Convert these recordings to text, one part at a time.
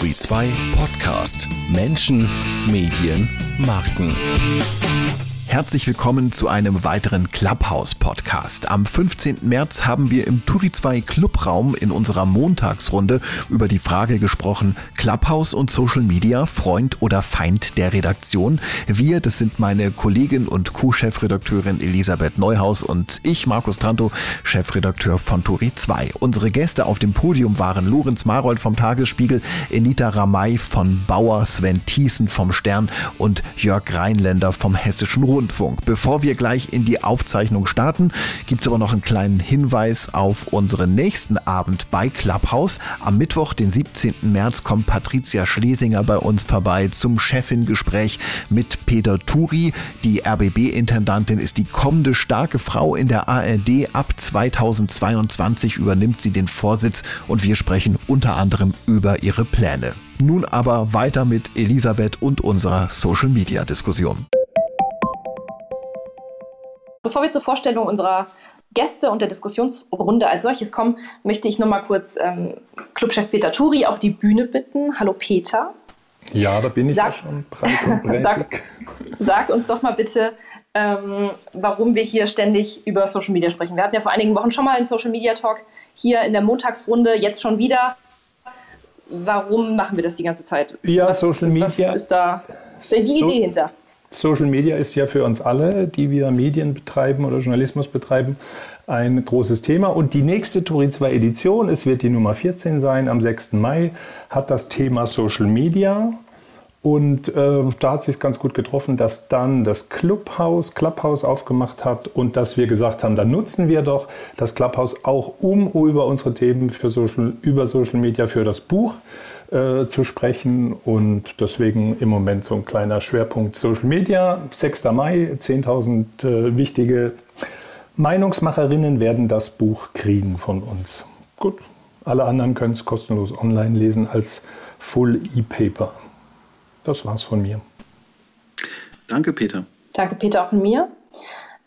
Turi 2 Podcast. Menschen, Medien, Marken. Herzlich willkommen zu einem weiteren Clubhouse-Podcast. Am 15. März haben wir im Turi 2 Clubraum in unserer Montagsrunde über die Frage gesprochen, Clubhouse und Social Media, Freund oder Feind der Redaktion. Wir, das sind meine Kollegin und Co-Chefredakteurin Elisabeth Neuhaus und ich, Markus Tranto, Chefredakteur von Turi 2. Unsere Gäste auf dem Podium waren Lorenz Marold vom Tagesspiegel, Enita Ramay von Bauer, Sven Thiessen vom Stern und Jörg Rheinländer vom Hessischen Rundfunk. Rundfunk. Bevor wir gleich in die Aufzeichnung starten, gibt es aber noch einen kleinen Hinweis auf unseren nächsten Abend bei Clubhouse. Am Mittwoch, den 17. März, kommt Patricia Schlesinger bei uns vorbei zum Chefingespräch mit Peter Turi. Die RBB-Intendantin ist die kommende starke Frau in der ARD. Ab 2022 übernimmt sie den Vorsitz und wir sprechen unter anderem über ihre Pläne. Nun aber weiter mit Elisabeth und unserer Social-Media-Diskussion. Bevor wir zur Vorstellung unserer Gäste und der Diskussionsrunde als solches kommen, möchte ich nochmal kurz ähm, Clubchef Peter Turi auf die Bühne bitten. Hallo Peter. Ja, da bin ich sag, ja schon breit und sag, sag, uns doch mal bitte, ähm, warum wir hier ständig über Social Media sprechen. Wir hatten ja vor einigen Wochen schon mal einen Social Media Talk hier in der Montagsrunde, jetzt schon wieder. Warum machen wir das die ganze Zeit? Ja, was, Social Media. Was ist da die so, Idee hinter? Social Media ist ja für uns alle, die wir Medien betreiben oder Journalismus betreiben, ein großes Thema. Und die nächste Turin 2 Edition, es wird die Nummer 14 sein, am 6. Mai, hat das Thema Social Media. Und äh, da hat sich ganz gut getroffen, dass dann das Clubhouse, Clubhouse aufgemacht hat und dass wir gesagt haben, dann nutzen wir doch das Clubhouse auch um über unsere Themen für Social, über Social Media für das Buch äh, zu sprechen und deswegen im Moment so ein kleiner Schwerpunkt Social Media. 6. Mai, 10.000 äh, wichtige Meinungsmacherinnen werden das Buch kriegen von uns. Gut, alle anderen können es kostenlos online lesen als Full E-Paper. Das war's von mir. Danke, Peter. Danke, Peter, auch von mir.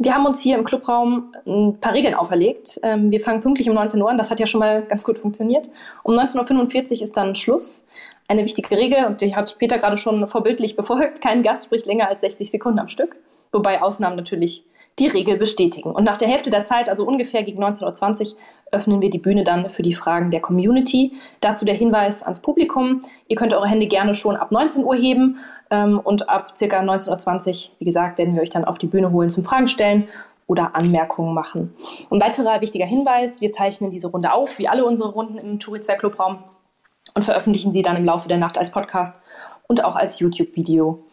Wir haben uns hier im Clubraum ein paar Regeln auferlegt. Ähm, wir fangen pünktlich um 19 Uhr an. Das hat ja schon mal ganz gut funktioniert. Um 19.45 Uhr ist dann Schluss. Eine wichtige Regel, und die hat Peter gerade schon vorbildlich befolgt. Kein Gast spricht länger als 60 Sekunden am Stück. Wobei Ausnahmen natürlich die Regel bestätigen. Und nach der Hälfte der Zeit, also ungefähr gegen 19.20 Uhr, öffnen wir die Bühne dann für die Fragen der Community. Dazu der Hinweis ans Publikum. Ihr könnt eure Hände gerne schon ab 19 Uhr heben ähm, und ab ca. 19.20 Uhr, wie gesagt, werden wir euch dann auf die Bühne holen zum Fragen stellen oder Anmerkungen machen. Ein weiterer wichtiger Hinweis, wir zeichnen diese Runde auf, wie alle unsere Runden im Turizia Clubraum und veröffentlichen sie dann im Laufe der Nacht als Podcast und auch als YouTube-Video.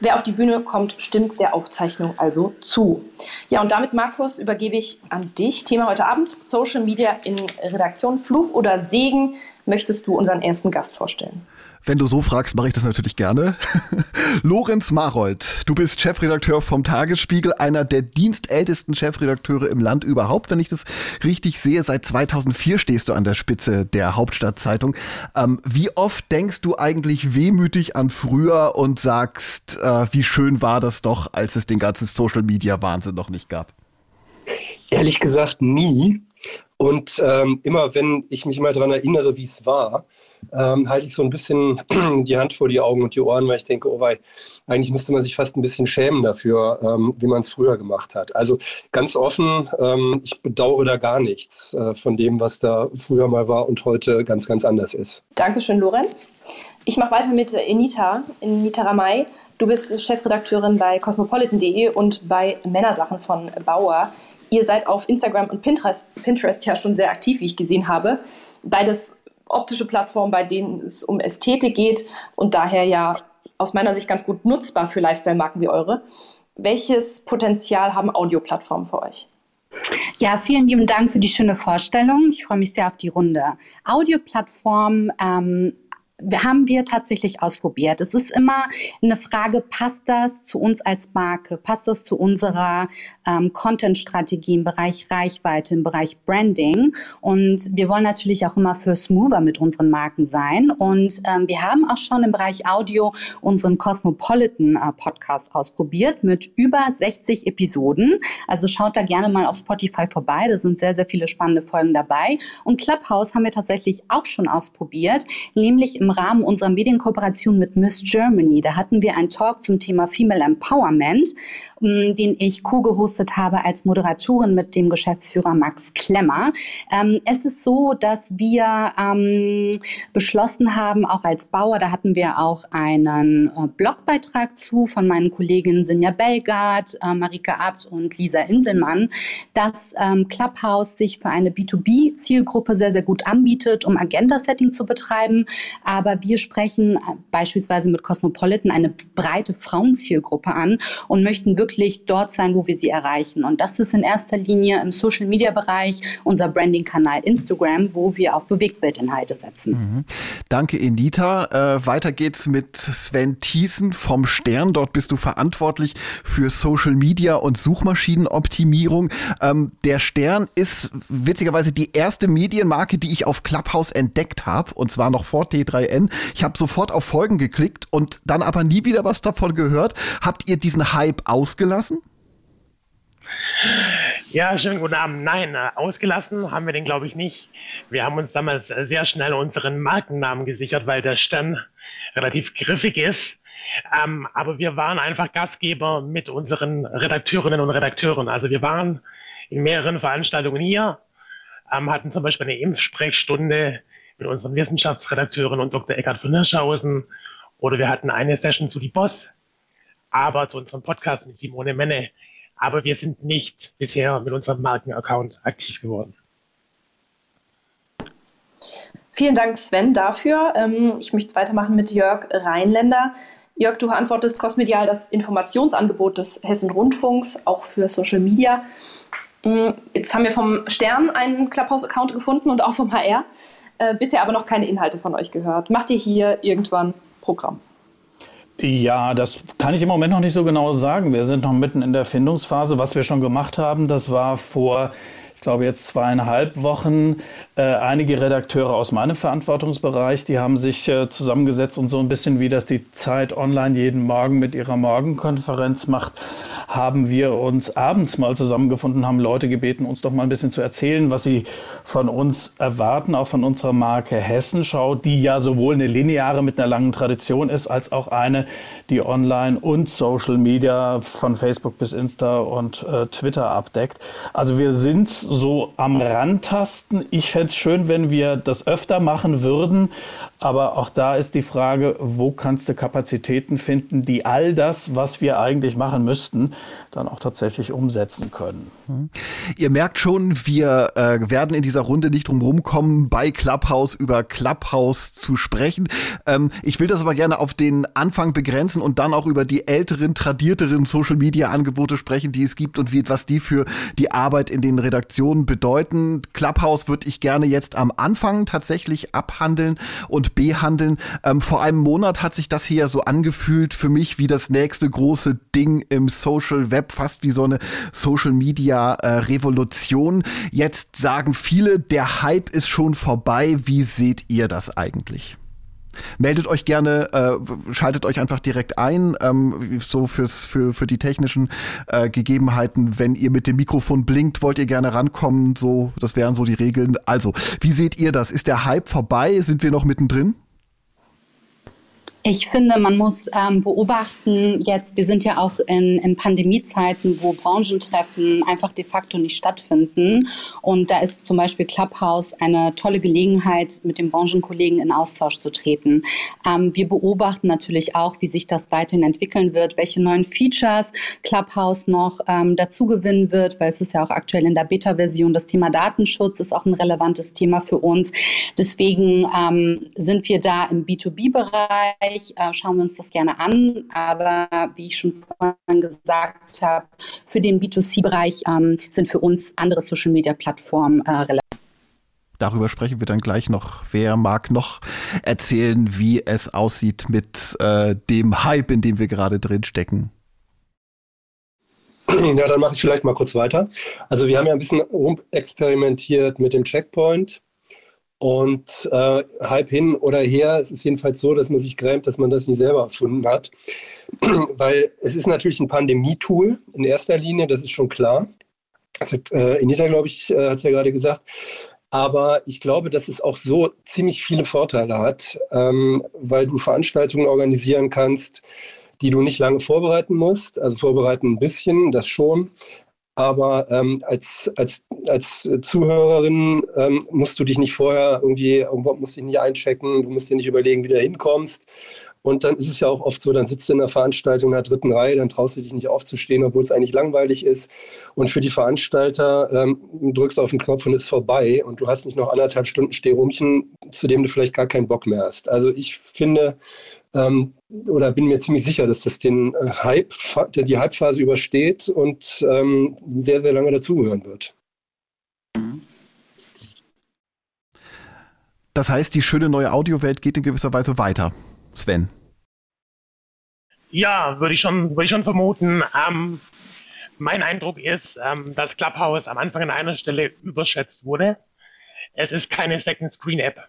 Wer auf die Bühne kommt, stimmt der Aufzeichnung also zu. Ja, und damit, Markus, übergebe ich an dich. Thema heute Abend: Social Media in Redaktion. Fluch oder Segen? Möchtest du unseren ersten Gast vorstellen? Wenn du so fragst, mache ich das natürlich gerne. Lorenz Marold, du bist Chefredakteur vom Tagesspiegel, einer der dienstältesten Chefredakteure im Land überhaupt, wenn ich das richtig sehe. Seit 2004 stehst du an der Spitze der Hauptstadtzeitung. Ähm, wie oft denkst du eigentlich wehmütig an früher und sagst, äh, wie schön war das doch, als es den ganzen Social-Media-Wahnsinn noch nicht gab? Ehrlich gesagt nie. Und ähm, immer wenn ich mich mal daran erinnere, wie es war, ähm, halte ich so ein bisschen die Hand vor die Augen und die Ohren, weil ich denke, oh wei, eigentlich müsste man sich fast ein bisschen schämen dafür, ähm, wie man es früher gemacht hat. Also ganz offen, ähm, ich bedauere da gar nichts äh, von dem, was da früher mal war und heute ganz, ganz anders ist. Dankeschön, Lorenz. Ich mache weiter mit Enita, Enita Ramay. Du bist Chefredakteurin bei cosmopolitan.de und bei Männersachen von Bauer. Ihr seid auf Instagram und Pinterest, Pinterest ja schon sehr aktiv, wie ich gesehen habe. Beides optische Plattformen, bei denen es um Ästhetik geht und daher ja aus meiner Sicht ganz gut nutzbar für Lifestyle-Marken wie eure. Welches Potenzial haben Audioplattformen für euch? Ja, vielen lieben Dank für die schöne Vorstellung. Ich freue mich sehr auf die Runde. Audioplattformen ähm, haben wir tatsächlich ausprobiert. Es ist immer eine Frage, passt das zu uns als Marke? Passt das zu unserer ähm, Content-Strategie im Bereich Reichweite, im Bereich Branding? Und wir wollen natürlich auch immer für smoother mit unseren Marken sein. Und ähm, wir haben auch schon im Bereich Audio unseren Cosmopolitan äh, Podcast ausprobiert mit über 60 Episoden. Also schaut da gerne mal auf Spotify vorbei. Da sind sehr, sehr viele spannende Folgen dabei. Und Clubhouse haben wir tatsächlich auch schon ausprobiert, nämlich im im Rahmen unserer Medienkooperation mit Miss Germany. Da hatten wir einen Talk zum Thema Female Empowerment, ähm, den ich co-gehostet habe als Moderatorin mit dem Geschäftsführer Max Klemmer. Ähm, es ist so, dass wir ähm, beschlossen haben, auch als Bauer, da hatten wir auch einen äh, Blogbeitrag zu von meinen Kolleginnen Sinja Belgard, äh, Marika Abt und Lisa Inselmann, dass ähm, Clubhouse sich für eine B2B-Zielgruppe sehr, sehr gut anbietet, um Agenda-Setting zu betreiben. Aber wir sprechen äh, beispielsweise mit Cosmopolitan eine breite Frauenzielgruppe an und möchten wirklich dort sein, wo wir sie erreichen. Und das ist in erster Linie im Social-Media-Bereich unser Branding-Kanal Instagram, wo wir auf Bewegtbildinhalte setzen. Mhm. Danke, Enita. Äh, weiter geht's mit Sven Thiessen vom Stern. Dort bist du verantwortlich für Social Media und Suchmaschinenoptimierung. Ähm, der Stern ist witzigerweise die erste Medienmarke, die ich auf Clubhouse entdeckt habe, und zwar noch vor T3N. Ich habe sofort auf Folgen geklickt und dann aber nie wieder was davon gehört. Habt ihr diesen Hype ausgelassen? Ja, schönen guten Abend. Nein, äh, ausgelassen haben wir den, glaube ich, nicht. Wir haben uns damals äh, sehr schnell unseren Markennamen gesichert, weil der Stern relativ griffig ist. Ähm, aber wir waren einfach Gastgeber mit unseren Redakteurinnen und Redakteuren. Also wir waren in mehreren Veranstaltungen hier, ähm, hatten zum Beispiel eine Impfsprechstunde mit unseren Wissenschaftsredakteuren und Dr. Eckhard von Hirschhausen. Oder wir hatten eine Session zu die Boss, aber zu unserem Podcast mit Simone Menne. Aber wir sind nicht bisher mit unserem Markenaccount aktiv geworden. Vielen Dank, Sven, dafür. Ähm, ich möchte weitermachen mit Jörg Rheinländer. Jörg, du verantwortest Kosmedial das Informationsangebot des Hessen Rundfunks, auch für Social Media. Mm, jetzt haben wir vom Stern einen Clubhouse-Account gefunden und auch vom HR, äh, bisher aber noch keine Inhalte von euch gehört. Macht ihr hier irgendwann Programm? Ja, das kann ich im Moment noch nicht so genau sagen. Wir sind noch mitten in der Findungsphase. Was wir schon gemacht haben, das war vor glaube jetzt zweieinhalb Wochen, äh, einige Redakteure aus meinem Verantwortungsbereich, die haben sich äh, zusammengesetzt und so ein bisschen wie das die Zeit online jeden Morgen mit ihrer Morgenkonferenz macht, haben wir uns abends mal zusammengefunden, haben Leute gebeten, uns doch mal ein bisschen zu erzählen, was sie von uns erwarten, auch von unserer Marke Hessenschau, die ja sowohl eine lineare mit einer langen Tradition ist, als auch eine, die online und Social Media von Facebook bis Insta und äh, Twitter abdeckt. Also wir sind so am Randtasten. Ich fände es schön, wenn wir das öfter machen würden. Aber auch da ist die Frage, wo kannst du Kapazitäten finden, die all das, was wir eigentlich machen müssten, dann auch tatsächlich umsetzen können. Mhm. Ihr merkt schon, wir äh, werden in dieser Runde nicht drum rumkommen, bei Clubhouse über Clubhouse zu sprechen. Ähm, ich will das aber gerne auf den Anfang begrenzen und dann auch über die älteren, tradierteren Social-Media-Angebote sprechen, die es gibt und wie, was die für die Arbeit in den Redaktionen bedeuten. Clubhouse würde ich gerne jetzt am Anfang tatsächlich abhandeln und und behandeln. Ähm, vor einem Monat hat sich das hier so angefühlt für mich wie das nächste große Ding im Social Web, fast wie so eine Social Media äh, Revolution. Jetzt sagen viele, der Hype ist schon vorbei. Wie seht ihr das eigentlich? Meldet euch gerne, äh, schaltet euch einfach direkt ein, ähm, so fürs, für, für die technischen äh, Gegebenheiten. Wenn ihr mit dem Mikrofon blinkt, wollt ihr gerne rankommen, so, das wären so die Regeln. Also, wie seht ihr das? Ist der Hype vorbei? Sind wir noch mittendrin? Ich finde, man muss ähm, beobachten, jetzt, wir sind ja auch in, in Pandemiezeiten, wo Branchentreffen einfach de facto nicht stattfinden. Und da ist zum Beispiel Clubhouse eine tolle Gelegenheit, mit den Branchenkollegen in Austausch zu treten. Ähm, wir beobachten natürlich auch, wie sich das weiterhin entwickeln wird, welche neuen Features Clubhouse noch ähm, dazu gewinnen wird, weil es ist ja auch aktuell in der Beta-Version. Das Thema Datenschutz ist auch ein relevantes Thema für uns. Deswegen ähm, sind wir da im B2B-Bereich Bereich äh, schauen wir uns das gerne an. Aber wie ich schon vorhin gesagt habe, für den B2C-Bereich ähm, sind für uns andere Social-Media-Plattformen äh, relevant. Darüber sprechen wir dann gleich noch. Wer mag noch erzählen, wie es aussieht mit äh, dem Hype, in dem wir gerade drin stecken? Ja, dann mache ich vielleicht mal kurz weiter. Also wir haben ja ein bisschen rumexperimentiert mit dem Checkpoint und äh, halb hin oder her, es ist jedenfalls so, dass man sich grämt, dass man das nicht selber erfunden hat. Weil es ist natürlich ein Pandemie-Tool in erster Linie, das ist schon klar. Das hat äh, Inita, glaube ich, äh, hat es ja gerade gesagt. Aber ich glaube, dass es auch so ziemlich viele Vorteile hat, ähm, weil du Veranstaltungen organisieren kannst, die du nicht lange vorbereiten musst. Also vorbereiten ein bisschen, das schon. Aber ähm, als, als, als Zuhörerin ähm, musst du dich nicht vorher irgendwie, musst dich nicht einchecken, du musst dir nicht überlegen, wie du hinkommst. Und dann ist es ja auch oft so, dann sitzt du in der Veranstaltung in der dritten Reihe, dann traust du dich nicht aufzustehen, obwohl es eigentlich langweilig ist. Und für die Veranstalter ähm, drückst du auf den Knopf und ist vorbei. Und du hast nicht noch anderthalb Stunden Stehrumchen, zu dem du vielleicht gar keinen Bock mehr hast. Also ich finde, ähm, oder bin mir ziemlich sicher, dass das den äh, Hype, die Hype-Phase übersteht und ähm, sehr, sehr lange dazugehören wird. Das heißt, die schöne neue Audiowelt geht in gewisser Weise weiter. Sven. Ja, würde ich schon, würde ich schon vermuten. Ähm, mein Eindruck ist, ähm, dass Clubhouse am Anfang an einer Stelle überschätzt wurde. Es ist keine Second Screen App.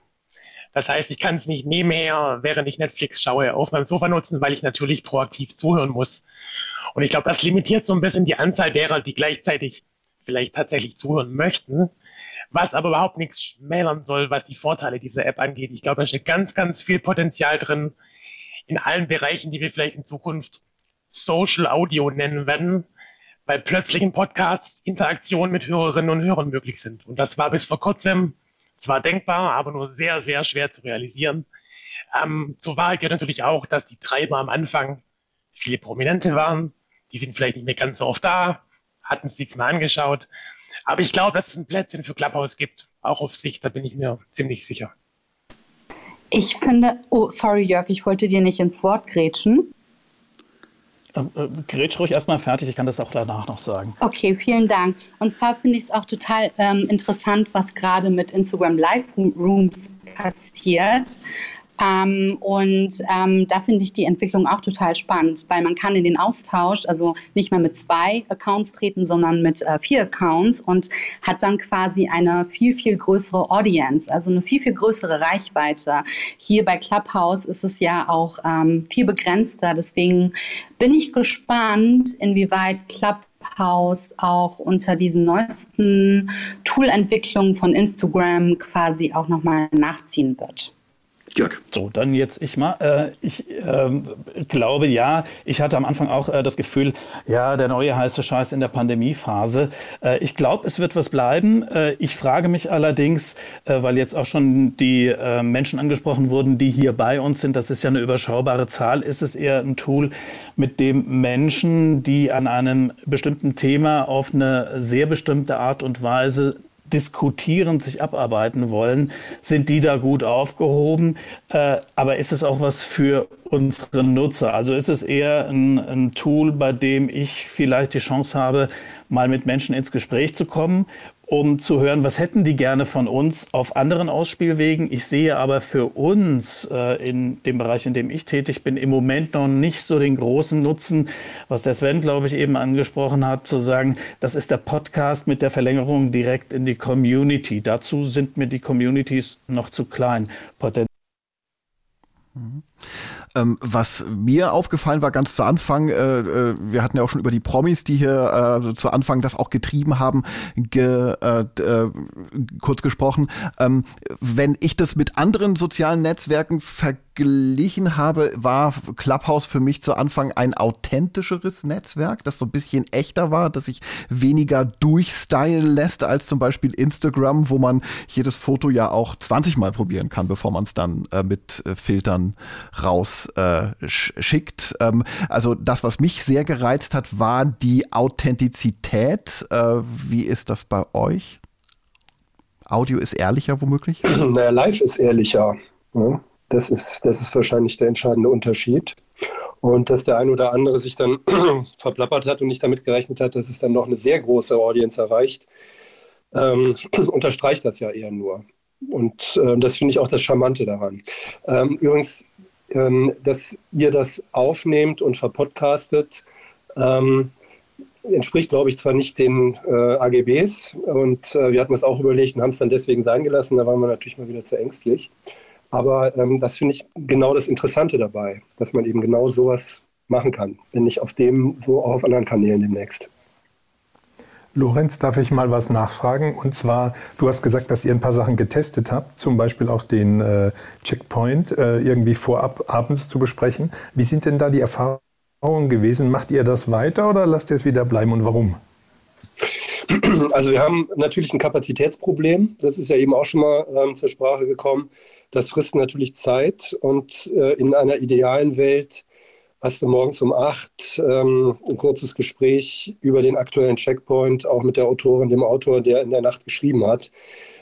Das heißt, ich kann es nicht nebenher, während ich Netflix schaue, auf meinem Sofa nutzen, weil ich natürlich proaktiv zuhören muss. Und ich glaube, das limitiert so ein bisschen die Anzahl derer, die gleichzeitig vielleicht tatsächlich zuhören möchten, was aber überhaupt nichts schmälern soll, was die Vorteile dieser App angeht. Ich glaube, da steckt ganz, ganz viel Potenzial drin in allen Bereichen, die wir vielleicht in Zukunft Social Audio nennen werden, weil plötzlich in Podcasts Interaktionen mit Hörerinnen und Hörern möglich sind. Und das war bis vor kurzem zwar denkbar, aber nur sehr, sehr schwer zu realisieren. Ähm, zur Wahrheit gehört natürlich auch, dass die Treiber am Anfang viele Prominente waren. Die sind vielleicht nicht mehr ganz so oft da, hatten es nichts mehr angeschaut. Aber ich glaube, dass es ein Plätzchen für Clubhouse gibt. Auch auf Sicht, da bin ich mir ziemlich sicher. Ich finde, oh, sorry Jörg, ich wollte dir nicht ins Wort grätschen. Äh, äh, grätsch ruhig erstmal fertig, ich kann das auch danach noch sagen. Okay, vielen Dank. Und zwar finde ich es auch total ähm, interessant, was gerade mit Instagram Live Rooms passiert. Ähm, und ähm, da finde ich die Entwicklung auch total spannend, weil man kann in den Austausch, also nicht mehr mit zwei Accounts treten, sondern mit äh, vier Accounts und hat dann quasi eine viel, viel größere Audience, also eine viel, viel größere Reichweite. Hier bei Clubhouse ist es ja auch ähm, viel begrenzter. Deswegen bin ich gespannt, inwieweit Clubhouse auch unter diesen neuesten Toolentwicklungen von Instagram quasi auch nochmal nachziehen wird. Jörg. So, dann jetzt ich mal. Äh, ich äh, glaube, ja, ich hatte am Anfang auch äh, das Gefühl, ja, der neue heiße Scheiß in der Pandemiephase. Äh, ich glaube, es wird was bleiben. Ich frage mich allerdings, weil jetzt auch schon die Menschen angesprochen wurden, die hier bei uns sind, das ist ja eine überschaubare Zahl, ist es eher ein Tool, mit dem Menschen, die an einem bestimmten Thema auf eine sehr bestimmte Art und Weise diskutierend sich abarbeiten wollen, sind die da gut aufgehoben. Äh, aber ist es auch was für unsere Nutzer? Also ist es eher ein, ein Tool, bei dem ich vielleicht die Chance habe, mal mit Menschen ins Gespräch zu kommen um zu hören, was hätten die gerne von uns auf anderen Ausspielwegen. Ich sehe aber für uns äh, in dem Bereich, in dem ich tätig bin, im Moment noch nicht so den großen Nutzen, was der Sven, glaube ich, eben angesprochen hat, zu sagen, das ist der Podcast mit der Verlängerung direkt in die Community. Dazu sind mir die Communities noch zu klein. Poten mhm. Ähm, was mir aufgefallen war ganz zu Anfang, äh, äh, wir hatten ja auch schon über die Promis, die hier äh, zu Anfang das auch getrieben haben, ge, äh, äh, kurz gesprochen. Ähm, wenn ich das mit anderen sozialen Netzwerken verglichen habe, war Clubhouse für mich zu Anfang ein authentischeres Netzwerk, das so ein bisschen echter war, das sich weniger durchstylen lässt als zum Beispiel Instagram, wo man jedes Foto ja auch 20 Mal probieren kann, bevor man es dann äh, mit Filtern raus äh. Ähm, also das, was mich sehr gereizt hat, war die Authentizität. Äh, wie ist das bei euch? Audio ist ehrlicher womöglich? Naja, live ist ehrlicher. Ne? Das, ist, das ist wahrscheinlich der entscheidende Unterschied. Und dass der ein oder andere sich dann verplappert hat und nicht damit gerechnet hat, dass es dann noch eine sehr große Audience erreicht, ähm, unterstreicht das ja eher nur. Und äh, das finde ich auch das Charmante daran. Ähm, übrigens, ähm, dass ihr das aufnehmt und verpodcastet, ähm, entspricht, glaube ich, zwar nicht den äh, AGBs und äh, wir hatten das auch überlegt und haben es dann deswegen sein gelassen, da waren wir natürlich mal wieder zu ängstlich. Aber ähm, das finde ich genau das Interessante dabei, dass man eben genau sowas machen kann, wenn nicht auf dem, so auch auf anderen Kanälen demnächst. Lorenz, darf ich mal was nachfragen? Und zwar, du hast gesagt, dass ihr ein paar Sachen getestet habt, zum Beispiel auch den äh, Checkpoint äh, irgendwie vorab abends zu besprechen. Wie sind denn da die Erfahrungen gewesen? Macht ihr das weiter oder lasst ihr es wieder bleiben und warum? Also wir haben natürlich ein Kapazitätsproblem. Das ist ja eben auch schon mal ähm, zur Sprache gekommen. Das frisst natürlich Zeit und äh, in einer idealen Welt hast du morgens um acht ähm, ein kurzes Gespräch über den aktuellen Checkpoint, auch mit der Autorin, dem Autor, der in der Nacht geschrieben hat.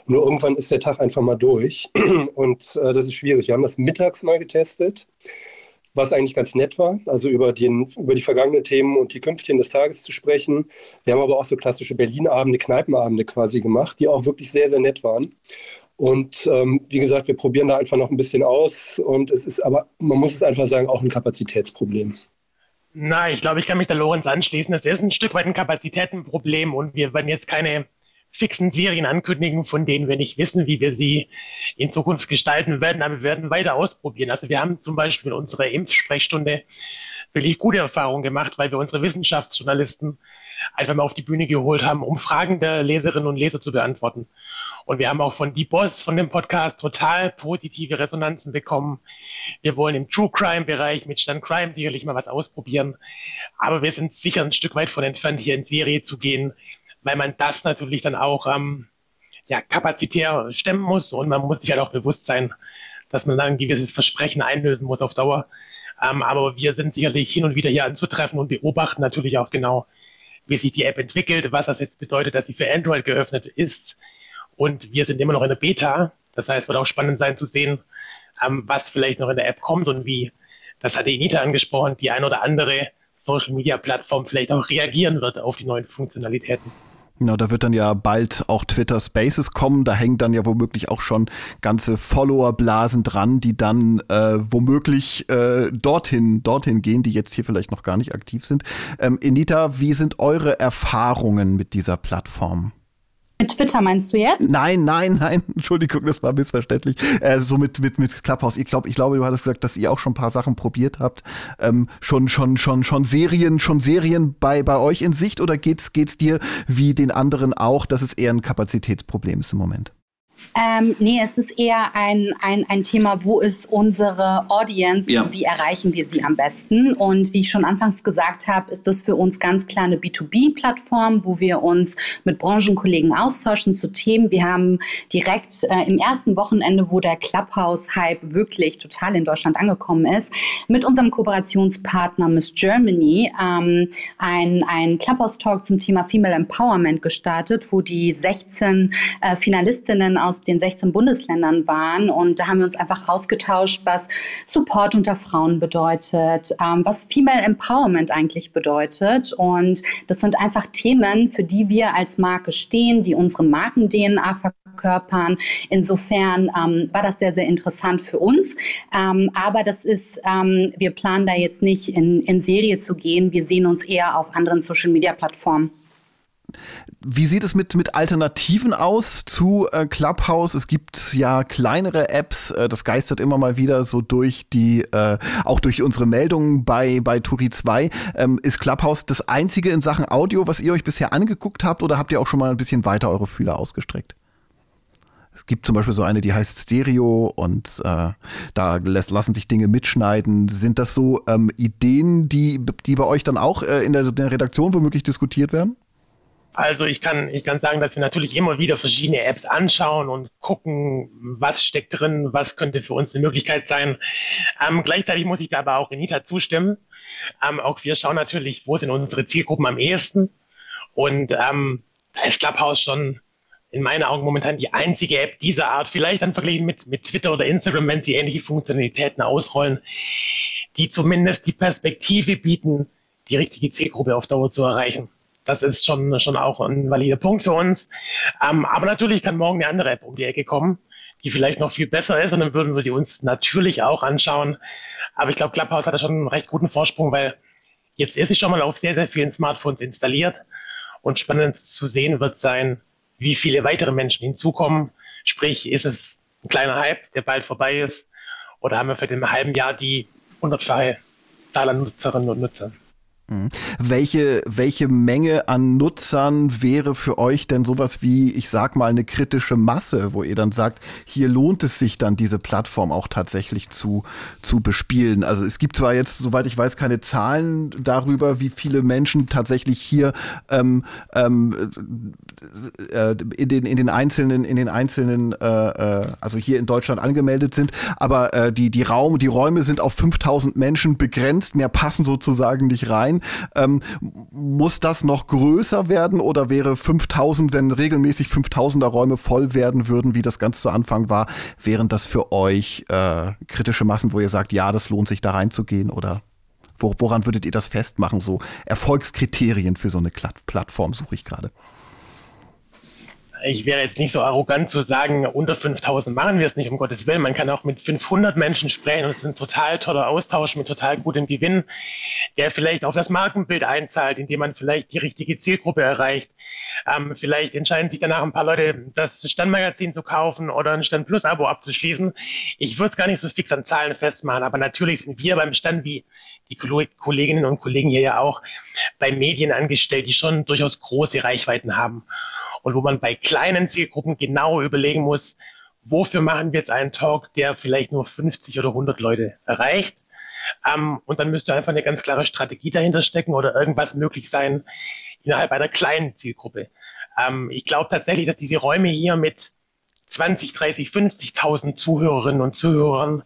Nur irgendwann ist der Tag einfach mal durch und äh, das ist schwierig. Wir haben das mittags mal getestet was eigentlich ganz nett war, also über, den, über die vergangenen Themen und die künftigen des Tages zu sprechen. Wir haben aber auch so klassische Berlin-Abende, Kneipenabende quasi gemacht, die auch wirklich sehr, sehr nett waren. Und ähm, wie gesagt, wir probieren da einfach noch ein bisschen aus und es ist aber, man muss es einfach sagen, auch ein Kapazitätsproblem. Nein, ich glaube, ich kann mich da Lorenz anschließen. Es ist ein Stück weit ein Kapazitätenproblem und wir werden jetzt keine fixen Serien ankündigen, von denen wir nicht wissen, wie wir sie in Zukunft gestalten werden, aber wir werden weiter ausprobieren. Also wir haben zum Beispiel in unserer Impfsprechstunde wirklich gute Erfahrungen gemacht, weil wir unsere Wissenschaftsjournalisten einfach mal auf die Bühne geholt haben, um Fragen der Leserinnen und Leser zu beantworten. Und wir haben auch von Die Boss, von dem Podcast, total positive Resonanzen bekommen. Wir wollen im True Crime Bereich mit Stand Crime sicherlich mal was ausprobieren. Aber wir sind sicher ein Stück weit von entfernt, hier in Serie zu gehen, weil man das natürlich dann auch ähm, ja, kapazitär stemmen muss und man muss sich halt auch bewusst sein, dass man dann ein gewisses Versprechen einlösen muss auf Dauer. Ähm, aber wir sind sicherlich hin und wieder hier anzutreffen und beobachten natürlich auch genau, wie sich die App entwickelt, was das jetzt bedeutet, dass sie für Android geöffnet ist. Und wir sind immer noch in der Beta. Das heißt, wird auch spannend sein zu sehen, ähm, was vielleicht noch in der App kommt und wie, das hatte Inita angesprochen, die ein oder andere Social Media Plattform vielleicht auch reagieren wird auf die neuen Funktionalitäten. Genau, da wird dann ja bald auch Twitter Spaces kommen. Da hängen dann ja womöglich auch schon ganze Followerblasen dran, die dann äh, womöglich äh, dorthin, dorthin gehen, die jetzt hier vielleicht noch gar nicht aktiv sind. Ähm, Enita, wie sind eure Erfahrungen mit dieser Plattform? Mit Twitter meinst du jetzt? Nein, nein, nein. Entschuldigung, das war missverständlich. Äh, so mit, mit, mit Clubhouse. Ich glaube, ich glaube, du hattest gesagt, dass ihr auch schon ein paar Sachen probiert habt. Ähm, schon, schon, schon, schon Serien, schon Serien bei, bei euch in Sicht oder geht's, geht's dir wie den anderen auch, dass es eher ein Kapazitätsproblem ist im Moment? Ähm, nee, es ist eher ein, ein, ein Thema, wo ist unsere Audience ja. und wie erreichen wir sie am besten. Und wie ich schon anfangs gesagt habe, ist das für uns ganz klar eine B2B-Plattform, wo wir uns mit Branchenkollegen austauschen zu Themen. Wir haben direkt äh, im ersten Wochenende, wo der Clubhouse-Hype wirklich total in Deutschland angekommen ist, mit unserem Kooperationspartner Miss Germany ähm, ein, ein Clubhouse-Talk zum Thema Female Empowerment gestartet, wo die 16 äh, Finalistinnen aus den 16 Bundesländern waren. Und da haben wir uns einfach ausgetauscht, was Support unter Frauen bedeutet, ähm, was Female Empowerment eigentlich bedeutet. Und das sind einfach Themen, für die wir als Marke stehen, die unsere Marken-DNA verkörpern. Insofern ähm, war das sehr, sehr interessant für uns. Ähm, aber das ist, ähm, wir planen da jetzt nicht in, in Serie zu gehen. Wir sehen uns eher auf anderen Social-Media-Plattformen. Wie sieht es mit, mit Alternativen aus zu äh, Clubhouse? Es gibt ja kleinere Apps, äh, das geistert immer mal wieder so durch die, äh, auch durch unsere Meldungen bei, bei Turi 2. Ähm, ist Clubhouse das einzige in Sachen Audio, was ihr euch bisher angeguckt habt oder habt ihr auch schon mal ein bisschen weiter eure Fühler ausgestreckt? Es gibt zum Beispiel so eine, die heißt Stereo und äh, da lässt, lassen sich Dinge mitschneiden. Sind das so ähm, Ideen, die, die bei euch dann auch äh, in, der, in der Redaktion womöglich diskutiert werden? Also ich kann, ich kann sagen, dass wir natürlich immer wieder verschiedene Apps anschauen und gucken, was steckt drin, was könnte für uns eine Möglichkeit sein. Ähm, gleichzeitig muss ich da aber auch Renita zustimmen. Ähm, auch wir schauen natürlich, wo sind unsere Zielgruppen am ehesten. Und ähm, da ist Clubhouse schon in meinen Augen momentan die einzige App dieser Art, vielleicht dann verglichen mit, mit Twitter oder Instagram, wenn sie ähnliche Funktionalitäten ausrollen, die zumindest die Perspektive bieten, die richtige Zielgruppe auf Dauer zu erreichen. Das ist schon, schon auch ein valider Punkt für uns. Ähm, aber natürlich kann morgen eine andere App um die Ecke kommen, die vielleicht noch viel besser ist und dann würden wir die uns natürlich auch anschauen. Aber ich glaube, Clubhouse hat da schon einen recht guten Vorsprung, weil jetzt ist sie schon mal auf sehr, sehr vielen Smartphones installiert. Und spannend zu sehen wird sein, wie viele weitere Menschen hinzukommen. Sprich, ist es ein kleiner Hype, der bald vorbei ist? Oder haben wir vielleicht in halben Jahr die hundertfache Zahl an Nutzerinnen und Nutzern? Mhm. Welche, welche Menge an Nutzern wäre für euch denn sowas wie, ich sag mal, eine kritische Masse, wo ihr dann sagt, hier lohnt es sich dann, diese Plattform auch tatsächlich zu, zu bespielen? Also es gibt zwar jetzt, soweit ich weiß, keine Zahlen darüber, wie viele Menschen tatsächlich hier ähm, ähm, äh, in, den, in den einzelnen, in den einzelnen, äh, äh, also hier in Deutschland angemeldet sind, aber äh, die, die Raum, die Räume sind auf 5000 Menschen begrenzt, mehr passen sozusagen nicht rein sein. Ähm, muss das noch größer werden oder wäre 5000, wenn regelmäßig 5000er Räume voll werden würden, wie das ganz zu Anfang war, wären das für euch äh, kritische Massen, wo ihr sagt, ja, das lohnt sich da reinzugehen oder woran würdet ihr das festmachen? So Erfolgskriterien für so eine Plattform suche ich gerade ich wäre jetzt nicht so arrogant zu sagen, unter 5000 machen wir es nicht, um Gottes Willen. Man kann auch mit 500 Menschen sprechen und es ist ein total toller Austausch mit total gutem Gewinn, der vielleicht auf das Markenbild einzahlt, indem man vielleicht die richtige Zielgruppe erreicht. Ähm, vielleicht entscheiden sich danach ein paar Leute, das Standmagazin zu kaufen oder ein Stand Plus Abo abzuschließen. Ich würde es gar nicht so fix an Zahlen festmachen, aber natürlich sind wir beim Stand wie die Kolleginnen und Kollegen hier ja auch bei Medien angestellt, die schon durchaus große Reichweiten haben und wo man bei kleinen Zielgruppen genau überlegen muss, wofür machen wir jetzt einen Talk, der vielleicht nur 50 oder 100 Leute erreicht. Ähm, und dann müsste einfach eine ganz klare Strategie dahinter stecken oder irgendwas möglich sein innerhalb einer kleinen Zielgruppe. Ähm, ich glaube tatsächlich, dass diese Räume hier mit 20, 30, 50.000 Zuhörerinnen und Zuhörern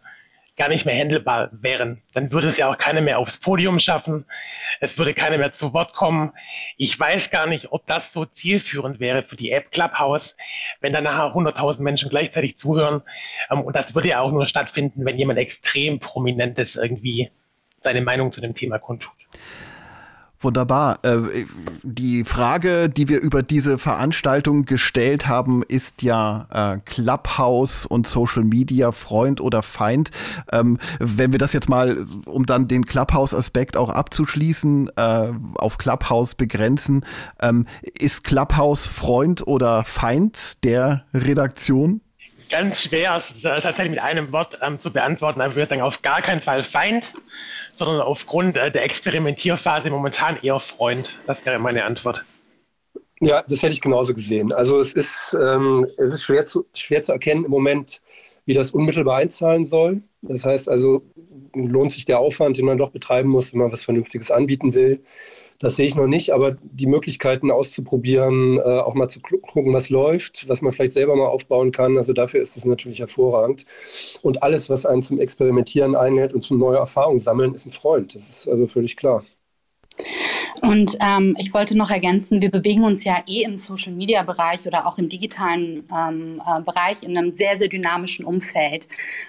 gar nicht mehr handelbar wären. Dann würde es ja auch keiner mehr aufs Podium schaffen. Es würde keiner mehr zu Wort kommen. Ich weiß gar nicht, ob das so zielführend wäre für die App Clubhouse, wenn dann nachher 100.000 Menschen gleichzeitig zuhören. Ähm, und das würde ja auch nur stattfinden, wenn jemand extrem Prominentes irgendwie seine Meinung zu dem Thema kundtut. Wunderbar. Äh, die Frage, die wir über diese Veranstaltung gestellt haben, ist ja äh, Clubhouse und Social Media Freund oder Feind. Ähm, wenn wir das jetzt mal, um dann den Clubhouse-Aspekt auch abzuschließen, äh, auf Clubhouse begrenzen, ähm, ist Clubhouse Freund oder Feind der Redaktion? Ganz schwer, es tatsächlich mit einem Wort ähm, zu beantworten. Ich würde sagen, auf gar keinen Fall Feind sondern aufgrund äh, der Experimentierphase momentan eher Freund. Das wäre meine Antwort. Ja, das hätte ich genauso gesehen. Also es ist, ähm, es ist schwer, zu, schwer zu erkennen im Moment, wie das unmittelbar einzahlen soll. Das heißt also, lohnt sich der Aufwand, den man doch betreiben muss, wenn man was Vernünftiges anbieten will. Das sehe ich noch nicht, aber die Möglichkeiten auszuprobieren, äh, auch mal zu gucken, was läuft, was man vielleicht selber mal aufbauen kann, also dafür ist es natürlich hervorragend. Und alles, was einen zum Experimentieren einlädt und zum neue Erfahrungen sammeln, ist ein Freund. Das ist also völlig klar. Und ähm, ich wollte noch ergänzen, wir bewegen uns ja eh im Social-Media-Bereich oder auch im digitalen ähm, äh, Bereich in einem sehr, sehr dynamischen Umfeld.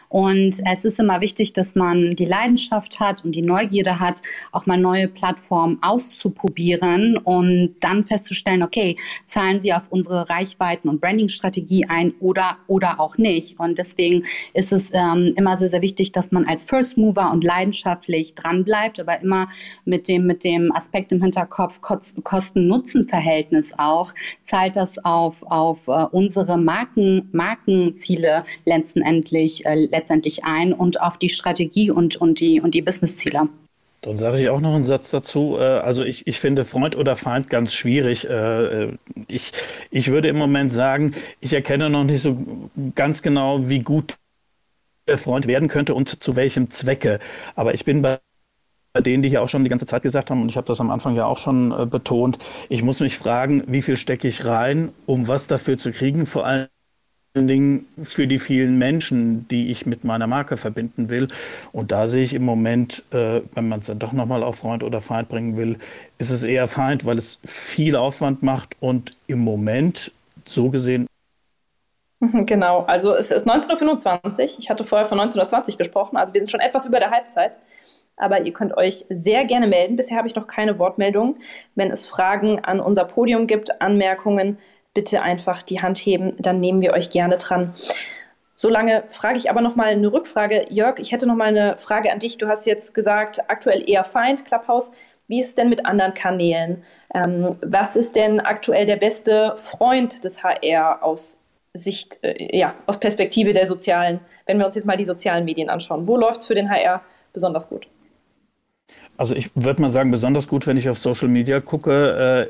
Und es ist immer wichtig, dass man die Leidenschaft hat und die Neugierde hat, auch mal neue Plattformen auszuprobieren und dann festzustellen, okay, zahlen sie auf unsere Reichweiten- und Branding-Strategie ein oder, oder auch nicht. Und deswegen ist es ähm, immer sehr, sehr wichtig, dass man als First Mover und leidenschaftlich dranbleibt, aber immer mit dem, mit dem Aspekt im Hinterkopf, Kosten-Nutzen-Verhältnis auch, zahlt das auf, auf uh, unsere Marken, Markenziele letztendlich, äh, letztendlich ein und auf die Strategie und, und die, und die Businessziele. Dann sage ich auch noch einen Satz dazu. Äh, also ich, ich finde Freund oder Feind ganz schwierig. Äh, ich, ich würde im Moment sagen, ich erkenne noch nicht so ganz genau, wie gut der Freund werden könnte und zu welchem Zwecke. Aber ich bin bei denen, die hier auch schon die ganze Zeit gesagt haben, und ich habe das am Anfang ja auch schon äh, betont, ich muss mich fragen, wie viel stecke ich rein, um was dafür zu kriegen, vor allem Dingen für die vielen Menschen, die ich mit meiner Marke verbinden will. Und da sehe ich im Moment, äh, wenn man es dann doch nochmal auf Freund oder Feind bringen will, ist es eher Feind, weil es viel Aufwand macht und im Moment so gesehen. Genau, also es ist 19.25 Uhr. Ich hatte vorher von 1920 gesprochen, also wir sind schon etwas über der Halbzeit. Aber ihr könnt euch sehr gerne melden. Bisher habe ich noch keine Wortmeldung. Wenn es Fragen an unser Podium gibt, Anmerkungen, bitte einfach die Hand heben, dann nehmen wir euch gerne dran. Solange frage ich aber noch mal eine Rückfrage. Jörg, ich hätte noch mal eine Frage an dich. Du hast jetzt gesagt, aktuell eher Feind, Clubhouse. Wie ist es denn mit anderen Kanälen? Ähm, was ist denn aktuell der beste Freund des HR aus Sicht, äh, ja, aus Perspektive der sozialen, wenn wir uns jetzt mal die sozialen Medien anschauen? Wo läuft es für den HR besonders gut? Also ich würde mal sagen, besonders gut, wenn ich auf Social Media gucke,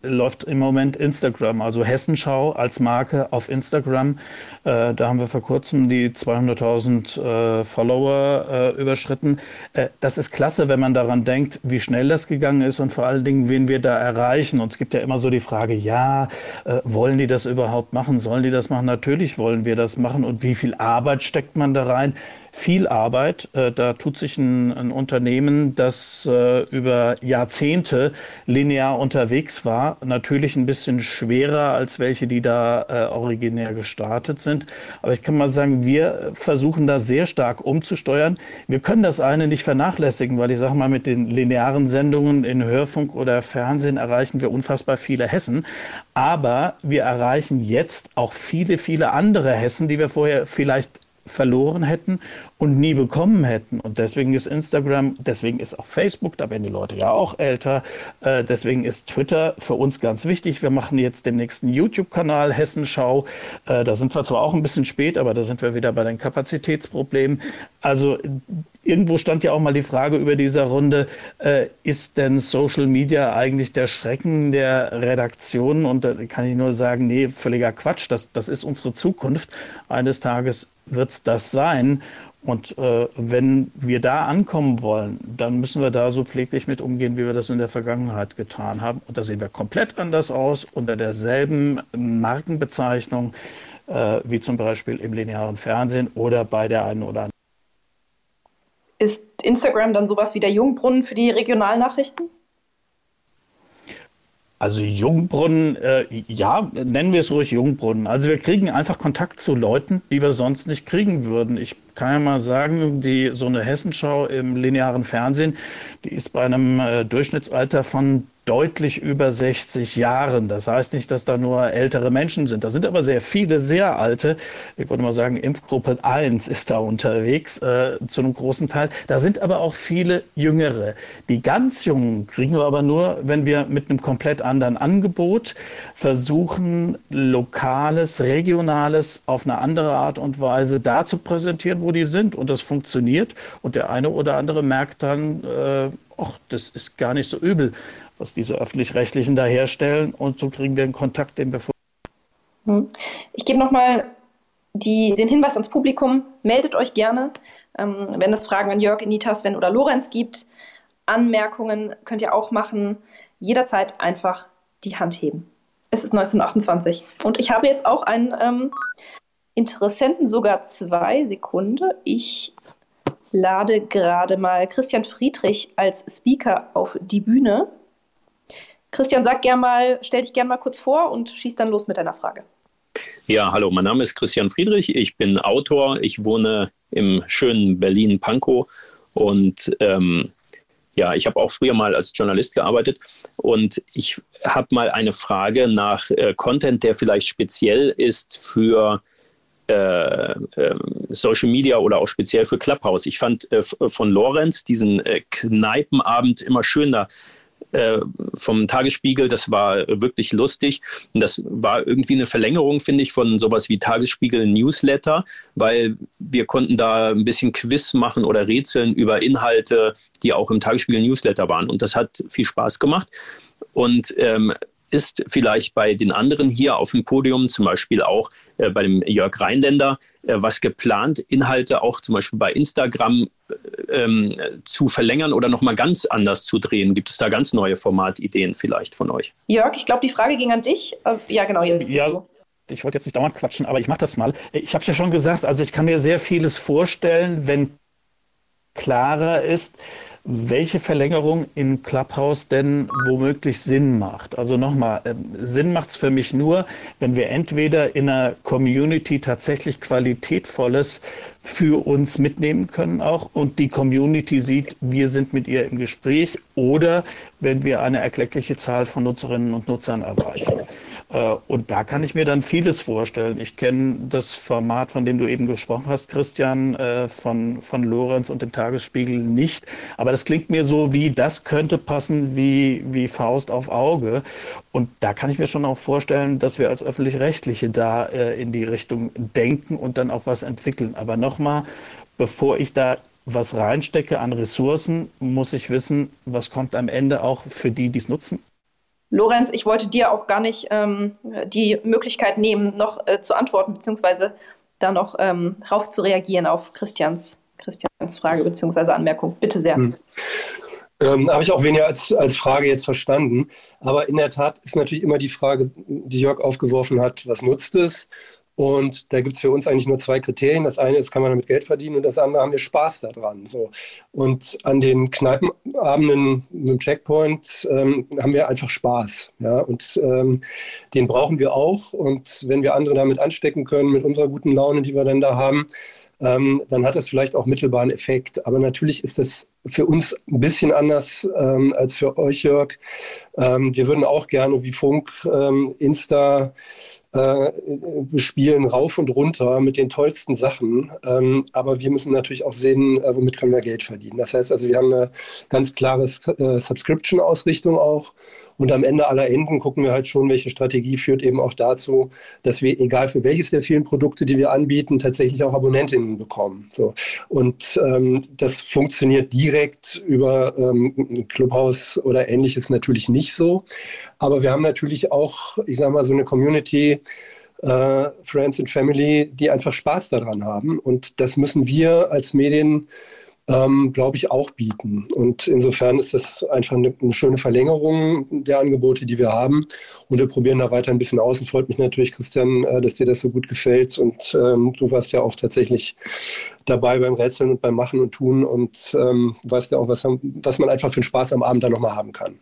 äh, läuft im Moment Instagram, also Hessenschau als Marke auf Instagram. Äh, da haben wir vor kurzem die 200.000 äh, Follower äh, überschritten. Äh, das ist klasse, wenn man daran denkt, wie schnell das gegangen ist und vor allen Dingen, wen wir da erreichen. Und es gibt ja immer so die Frage, ja, äh, wollen die das überhaupt machen? Sollen die das machen? Natürlich wollen wir das machen. Und wie viel Arbeit steckt man da rein? Viel Arbeit. Äh, da tut sich ein, ein Unternehmen, das äh, über Jahrzehnte linear unterwegs war, natürlich ein bisschen schwerer als welche, die da äh, originär gestartet sind. Aber ich kann mal sagen, wir versuchen da sehr stark umzusteuern. Wir können das eine nicht vernachlässigen, weil ich sage mal, mit den linearen Sendungen in Hörfunk oder Fernsehen erreichen wir unfassbar viele Hessen. Aber wir erreichen jetzt auch viele, viele andere Hessen, die wir vorher vielleicht verloren hätten und nie bekommen hätten. Und deswegen ist Instagram, deswegen ist auch Facebook, da werden die Leute ja auch älter, äh, deswegen ist Twitter für uns ganz wichtig. Wir machen jetzt den nächsten YouTube-Kanal Hessenschau. Äh, da sind wir zwar auch ein bisschen spät, aber da sind wir wieder bei den Kapazitätsproblemen. Also irgendwo stand ja auch mal die Frage über dieser Runde, äh, ist denn Social Media eigentlich der Schrecken der Redaktionen? Und da kann ich nur sagen, nee, völliger Quatsch. Das, das ist unsere Zukunft. Eines Tages wird es das sein. Und äh, wenn wir da ankommen wollen, dann müssen wir da so pfleglich mit umgehen, wie wir das in der Vergangenheit getan haben. Und da sehen wir komplett anders aus, unter derselben Markenbezeichnung, äh, wie zum Beispiel im linearen Fernsehen oder bei der einen oder anderen. Ist Instagram dann sowas wie der Jungbrunnen für die Regionalnachrichten? Also Jungbrunnen, äh, ja, nennen wir es ruhig Jungbrunnen. Also wir kriegen einfach Kontakt zu Leuten, die wir sonst nicht kriegen würden. Ich kann ja mal sagen, die so eine Hessenschau im linearen Fernsehen, die ist bei einem äh, Durchschnittsalter von deutlich über 60 Jahren. Das heißt nicht, dass da nur ältere Menschen sind. Da sind aber sehr viele, sehr alte. Ich würde mal sagen, Impfgruppe 1 ist da unterwegs äh, zu einem großen Teil. Da sind aber auch viele Jüngere. Die ganz Jungen kriegen wir aber nur, wenn wir mit einem komplett anderen Angebot versuchen, lokales, regionales auf eine andere Art und Weise da zu präsentieren, wo die sind. Und das funktioniert. Und der eine oder andere merkt dann, äh, ach, das ist gar nicht so übel was diese öffentlich-rechtlichen da herstellen. Und so kriegen wir einen Kontakt, den wir vor. Hm. Ich gebe nochmal den Hinweis ans Publikum. Meldet euch gerne, ähm, wenn es Fragen an Jörg, Anita, Sven oder Lorenz gibt. Anmerkungen könnt ihr auch machen. Jederzeit einfach die Hand heben. Es ist 1928 und ich habe jetzt auch einen ähm, Interessenten, sogar zwei Sekunden. Ich lade gerade mal Christian Friedrich als Speaker auf die Bühne. Christian, sag gern mal, stell dich gerne mal kurz vor und schieß dann los mit deiner Frage. Ja, hallo, mein Name ist Christian Friedrich. Ich bin Autor. Ich wohne im schönen Berlin-Pankow und ähm, ja, ich habe auch früher mal als Journalist gearbeitet und ich habe mal eine Frage nach äh, Content, der vielleicht speziell ist für äh, äh, Social Media oder auch speziell für Clubhouse. Ich fand äh, von Lorenz diesen äh, Kneipenabend immer schön. Da äh, vom Tagesspiegel. Das war wirklich lustig. Und das war irgendwie eine Verlängerung, finde ich, von sowas wie Tagesspiegel Newsletter, weil wir konnten da ein bisschen Quiz machen oder Rätseln über Inhalte, die auch im Tagesspiegel Newsletter waren. Und das hat viel Spaß gemacht. Und ähm, ist vielleicht bei den anderen hier auf dem Podium, zum Beispiel auch äh, bei dem Jörg Rheinländer, äh, was geplant, Inhalte auch zum Beispiel bei Instagram äh, ähm, zu verlängern oder nochmal ganz anders zu drehen? Gibt es da ganz neue Formatideen vielleicht von euch? Jörg, ich glaube, die Frage ging an dich. Äh, ja, genau. Jetzt ja. Ich wollte jetzt nicht dauernd quatschen, aber ich mache das mal. Ich habe ja schon gesagt, also ich kann mir sehr vieles vorstellen, wenn klarer ist, welche Verlängerung in Clubhouse denn womöglich Sinn macht. Also nochmal, äh, Sinn macht es für mich nur, wenn wir entweder in einer Community tatsächlich Qualitätvolles für uns mitnehmen können auch und die Community sieht, wir sind mit ihr im Gespräch oder wenn wir eine erkleckliche Zahl von Nutzerinnen und Nutzern erreichen. Äh, und da kann ich mir dann vieles vorstellen. Ich kenne das Format, von dem du eben gesprochen hast, Christian, äh, von, von Lorenz und dem Tagesspiegel nicht. Aber das klingt mir so wie, das könnte passen wie, wie Faust auf Auge. Und da kann ich mir schon auch vorstellen, dass wir als öffentlich-rechtliche da äh, in die Richtung denken und dann auch was entwickeln. Aber nochmal, bevor ich da was reinstecke an Ressourcen, muss ich wissen, was kommt am Ende auch für die, die es nutzen? Lorenz, ich wollte dir auch gar nicht ähm, die Möglichkeit nehmen, noch äh, zu antworten, beziehungsweise da noch ähm, rauf zu reagieren auf Christians, Christians Frage bzw. Anmerkung. Bitte sehr. Hm. Ähm, Habe ich auch weniger als, als Frage jetzt verstanden. Aber in der Tat ist natürlich immer die Frage, die Jörg aufgeworfen hat, was nutzt es? Und da gibt es für uns eigentlich nur zwei Kriterien. Das eine ist, kann man damit Geld verdienen und das andere haben wir Spaß daran. So. Und an den Kneipenabenden mit dem Checkpoint ähm, haben wir einfach Spaß. Ja? Und ähm, den brauchen wir auch. Und wenn wir andere damit anstecken können, mit unserer guten Laune, die wir dann da haben, ähm, dann hat das vielleicht auch mittelbaren Effekt. Aber natürlich ist das für uns ein bisschen anders ähm, als für euch, Jörg. Ähm, wir würden auch gerne wie Funk, ähm, Insta, äh, bespielen rauf und runter mit den tollsten Sachen. Ähm, aber wir müssen natürlich auch sehen, äh, womit können wir Geld verdienen. Das heißt also, wir haben eine ganz klare äh, Subscription-Ausrichtung auch. Und am Ende aller Enden gucken wir halt schon, welche Strategie führt eben auch dazu, dass wir, egal für welches der vielen Produkte, die wir anbieten, tatsächlich auch Abonnentinnen bekommen. So. Und ähm, das funktioniert direkt über ähm, Clubhouse oder ähnliches natürlich nicht so. Aber wir haben natürlich auch, ich sage mal, so eine Community, äh, Friends and Family, die einfach Spaß daran haben. Und das müssen wir als Medien ähm, glaube ich, auch bieten. Und insofern ist das einfach eine, eine, schöne Verlängerung der Angebote, die wir haben. Und wir probieren da weiter ein bisschen aus. Und freut mich natürlich, Christian, äh, dass dir das so gut gefällt. Und ähm, du warst ja auch tatsächlich dabei beim Rätseln und beim Machen und Tun und ähm, weißt ja auch, was, was man einfach für einen Spaß am Abend dann nochmal haben kann.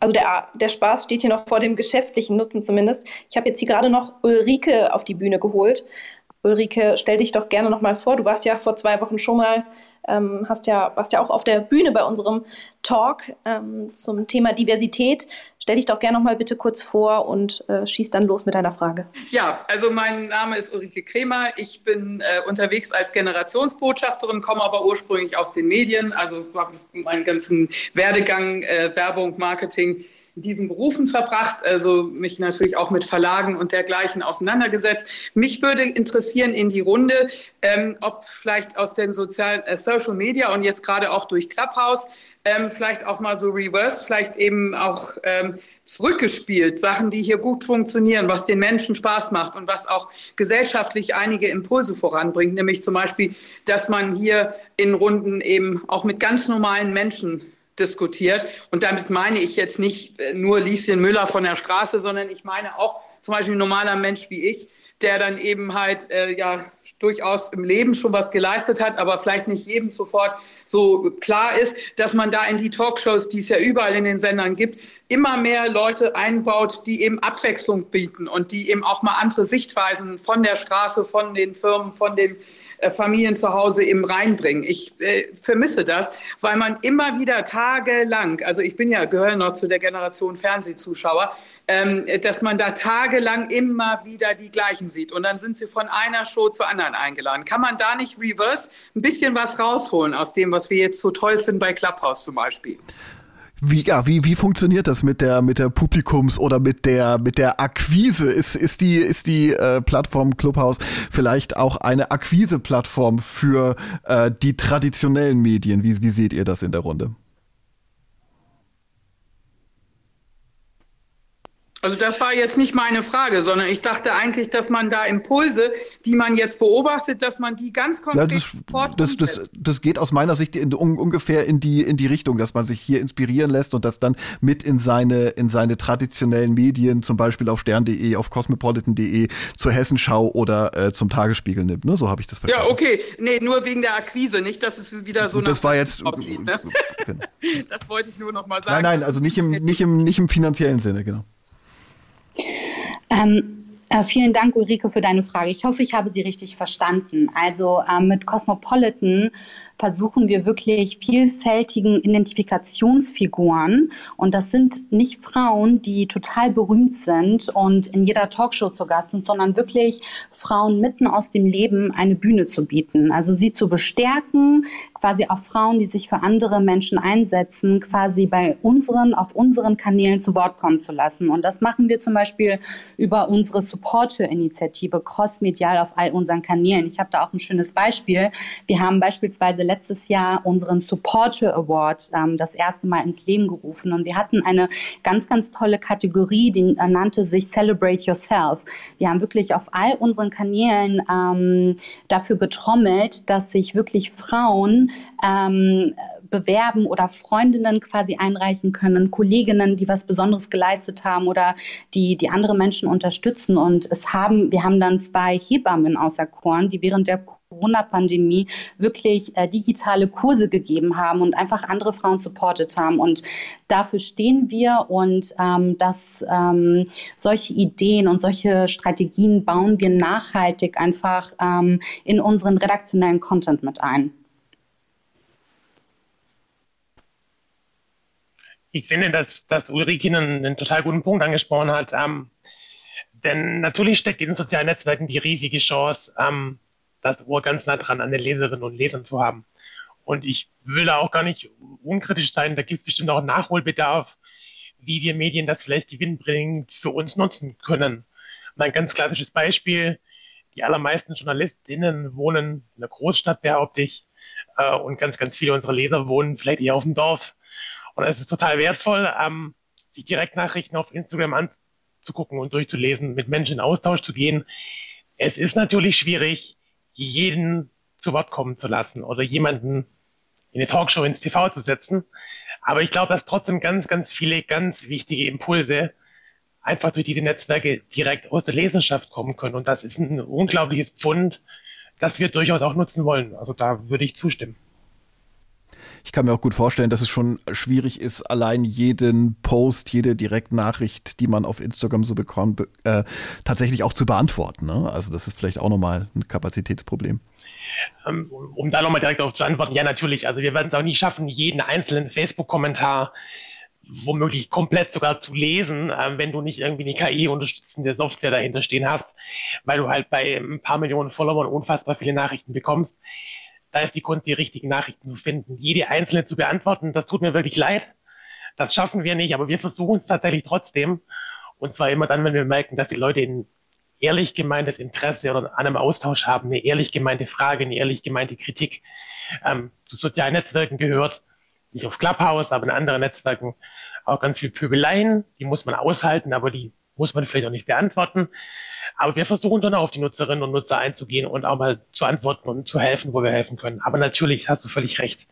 Also der, der Spaß steht hier noch vor dem geschäftlichen Nutzen zumindest. Ich habe jetzt hier gerade noch Ulrike auf die Bühne geholt. Ulrike, stell dich doch gerne nochmal vor. Du warst ja vor zwei Wochen schon mal, ähm, hast ja, warst ja auch auf der Bühne bei unserem Talk ähm, zum Thema Diversität. Stell dich doch gerne nochmal bitte kurz vor und äh, schieß dann los mit deiner Frage. Ja, also mein Name ist Ulrike Kremer. Ich bin äh, unterwegs als Generationsbotschafterin, komme aber ursprünglich aus den Medien. Also habe meinen ganzen Werdegang, äh, Werbung, Marketing in diesen Berufen verbracht, also mich natürlich auch mit Verlagen und dergleichen auseinandergesetzt. Mich würde interessieren in die Runde, ähm, ob vielleicht aus den sozialen äh, Social Media und jetzt gerade auch durch Clubhouse ähm, vielleicht auch mal so reverse, vielleicht eben auch ähm, zurückgespielt, Sachen, die hier gut funktionieren, was den Menschen Spaß macht und was auch gesellschaftlich einige Impulse voranbringt, nämlich zum Beispiel, dass man hier in Runden eben auch mit ganz normalen Menschen diskutiert. Und damit meine ich jetzt nicht äh, nur Lieschen Müller von der Straße, sondern ich meine auch zum Beispiel ein normaler Mensch wie ich, der dann eben halt äh, ja durchaus im Leben schon was geleistet hat, aber vielleicht nicht jedem sofort so klar ist, dass man da in die Talkshows, die es ja überall in den Sendern gibt, immer mehr Leute einbaut, die eben Abwechslung bieten und die eben auch mal andere Sichtweisen von der Straße, von den Firmen, von den Familien zu Hause eben reinbringen. Ich äh, vermisse das, weil man immer wieder tagelang, also ich bin ja, gehöre noch zu der Generation Fernsehzuschauer, ähm, dass man da tagelang immer wieder die gleichen sieht. Und dann sind sie von einer Show zur anderen eingeladen. Kann man da nicht reverse ein bisschen was rausholen aus dem, was wir jetzt so toll finden bei Clubhouse zum Beispiel? Wie, ja, wie, wie funktioniert das mit der, mit der Publikums- oder mit der, mit der Akquise? Ist, ist die, ist die äh, Plattform Clubhouse vielleicht auch eine Akquise-Plattform für äh, die traditionellen Medien? Wie, wie seht ihr das in der Runde? Also das war jetzt nicht meine Frage, sondern ich dachte eigentlich, dass man da Impulse, die man jetzt beobachtet, dass man die ganz konkret ja, das, das, das, das, geht aus meiner Sicht in, un, ungefähr in die, in die Richtung, dass man sich hier inspirieren lässt und das dann mit in seine, in seine traditionellen Medien, zum Beispiel auf stern.de, auf cosmopolitan.de, zur Hessenschau oder äh, zum Tagesspiegel nimmt. Ne? So habe ich das verstanden. Ja, okay. Nee, nur wegen der Akquise, nicht, dass es wieder so Das war jetzt. Aussieht, ne? genau. Das wollte ich nur noch mal sagen. Nein, nein, also nicht im, nicht im, nicht im finanziellen Sinne, genau. Ähm, äh, vielen Dank, Ulrike, für deine Frage. Ich hoffe, ich habe sie richtig verstanden. Also äh, mit Cosmopolitan versuchen wir wirklich vielfältigen Identifikationsfiguren. Und das sind nicht Frauen, die total berühmt sind und in jeder Talkshow zu Gast sind, sondern wirklich Frauen mitten aus dem Leben eine Bühne zu bieten. Also sie zu bestärken, quasi auch Frauen, die sich für andere Menschen einsetzen, quasi bei unseren, auf unseren Kanälen zu Wort kommen zu lassen. Und das machen wir zum Beispiel über unsere Supporter-Initiative crossmedial auf all unseren Kanälen. Ich habe da auch ein schönes Beispiel. Wir haben beispielsweise letztes Jahr unseren Supporter Award ähm, das erste Mal ins Leben gerufen und wir hatten eine ganz, ganz tolle Kategorie, die äh, nannte sich Celebrate Yourself. Wir haben wirklich auf all unseren Kanälen ähm, dafür getrommelt, dass sich wirklich Frauen ähm, bewerben oder Freundinnen quasi einreichen können, Kolleginnen, die was Besonderes geleistet haben oder die, die andere Menschen unterstützen. Und es haben, wir haben dann zwei Hebammen auserkoren, die während der Corona-Pandemie wirklich äh, digitale Kurse gegeben haben und einfach andere Frauen supportet haben. Und dafür stehen wir und ähm, dass ähm, solche Ideen und solche Strategien bauen wir nachhaltig einfach ähm, in unseren redaktionellen Content mit ein. Ich finde, dass, dass Ulrike einen, einen total guten Punkt angesprochen hat. Ähm, denn natürlich steckt in sozialen Netzwerken die riesige Chance, ähm, das Ohr ganz nah dran an den Leserinnen und Lesern zu haben. Und ich will da auch gar nicht unkritisch sein. Da gibt es bestimmt auch Nachholbedarf, wie wir Medien das vielleicht gewinnbringend für uns nutzen können. Mein ganz klassisches Beispiel. Die allermeisten JournalistInnen wohnen in einer Großstadt, behaupte ich. Äh, und ganz, ganz viele unserer Leser wohnen vielleicht eher auf dem Dorf. Und es ist total wertvoll, ähm, sich Direktnachrichten auf Instagram anzugucken und durchzulesen, mit Menschen in Austausch zu gehen. Es ist natürlich schwierig, jeden zu Wort kommen zu lassen oder jemanden in eine Talkshow ins TV zu setzen. Aber ich glaube, dass trotzdem ganz, ganz viele ganz wichtige Impulse einfach durch diese Netzwerke direkt aus der Leserschaft kommen können. Und das ist ein unglaubliches Pfund, das wir durchaus auch nutzen wollen. Also da würde ich zustimmen. Ich kann mir auch gut vorstellen, dass es schon schwierig ist, allein jeden Post, jede Direktnachricht, die man auf Instagram so bekommt, äh, tatsächlich auch zu beantworten. Ne? Also das ist vielleicht auch nochmal ein Kapazitätsproblem. Um, um da nochmal direkt darauf zu antworten, ja natürlich. Also wir werden es auch nicht schaffen, jeden einzelnen Facebook-Kommentar womöglich komplett sogar zu lesen, äh, wenn du nicht irgendwie eine KI-unterstützende Software dahinter stehen hast, weil du halt bei ein paar Millionen Followern unfassbar viele Nachrichten bekommst da ist die Kunst, die richtigen Nachrichten zu finden, jede einzelne zu beantworten. Das tut mir wirklich leid. Das schaffen wir nicht, aber wir versuchen es tatsächlich trotzdem. Und zwar immer dann, wenn wir merken, dass die Leute ein ehrlich gemeintes Interesse oder an einem Austausch haben, eine ehrlich gemeinte Frage, eine ehrlich gemeinte Kritik. Ähm, zu sozialen Netzwerken gehört, nicht auf Clubhouse, aber in anderen Netzwerken auch ganz viel Pöbeleien, die muss man aushalten, aber die muss man vielleicht auch nicht beantworten. Aber wir versuchen schon auf die Nutzerinnen und Nutzer einzugehen und auch mal zu antworten und zu helfen, wo wir helfen können. Aber natürlich hast du völlig recht.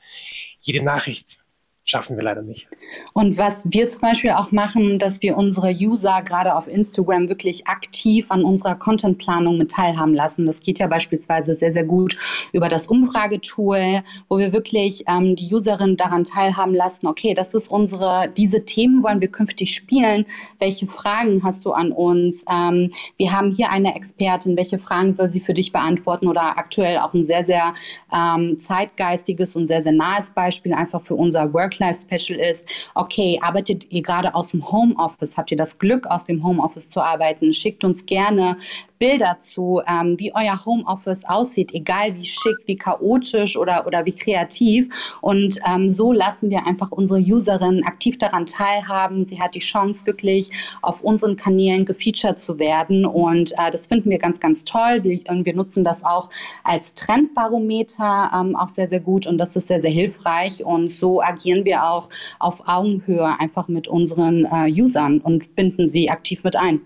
Jede Nachricht schaffen wir leider nicht. Und was wir zum Beispiel auch machen, dass wir unsere User gerade auf Instagram wirklich aktiv an unserer Contentplanung mit teilhaben lassen. Das geht ja beispielsweise sehr, sehr gut über das Umfragetool, wo wir wirklich ähm, die Userin daran teilhaben lassen, okay, das ist unsere, diese Themen wollen wir künftig spielen. Welche Fragen hast du an uns? Ähm, wir haben hier eine Expertin, welche Fragen soll sie für dich beantworten? Oder aktuell auch ein sehr, sehr ähm, zeitgeistiges und sehr, sehr nahes Beispiel einfach für unser Work Work-Life-Special ist, okay, arbeitet ihr gerade aus dem Homeoffice? Habt ihr das Glück, aus dem Homeoffice zu arbeiten? Schickt uns gerne Bilder zu, ähm, wie euer Homeoffice aussieht, egal wie schick, wie chaotisch oder, oder wie kreativ. Und ähm, so lassen wir einfach unsere Userin aktiv daran teilhaben. Sie hat die Chance, wirklich auf unseren Kanälen gefeatured zu werden. Und äh, das finden wir ganz, ganz toll. Wir, wir nutzen das auch als Trendbarometer ähm, auch sehr, sehr gut. Und das ist sehr, sehr hilfreich. Und so agieren wir auch auf Augenhöhe einfach mit unseren äh, Usern und binden sie aktiv mit ein.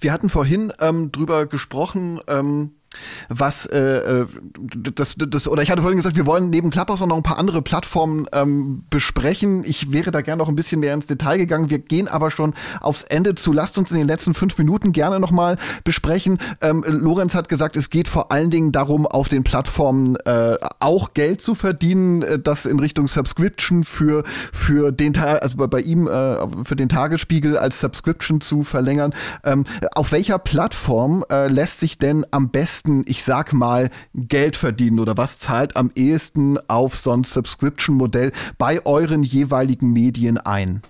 Wir hatten vorhin ähm, drüber gesprochen, ähm, was äh, äh, das, das oder ich hatte vorhin gesagt, wir wollen neben Clubhouse auch noch ein paar andere Plattformen ähm, besprechen. Ich wäre da gerne noch ein bisschen mehr ins Detail gegangen. Wir gehen aber schon aufs Ende zu. Lasst uns in den letzten fünf Minuten gerne noch mal besprechen. Ähm, Lorenz hat gesagt, es geht vor allen Dingen darum, auf den Plattformen äh, auch Geld zu verdienen, äh, das in Richtung Subscription für für den also bei ihm äh, für den Tagesspiegel als Subscription zu verlängern. Ähm, auf welcher Plattform äh, lässt sich denn am besten besten, ich sag mal, Geld verdienen oder was zahlt am ehesten auf so ein Subscription-Modell bei euren jeweiligen Medien ein?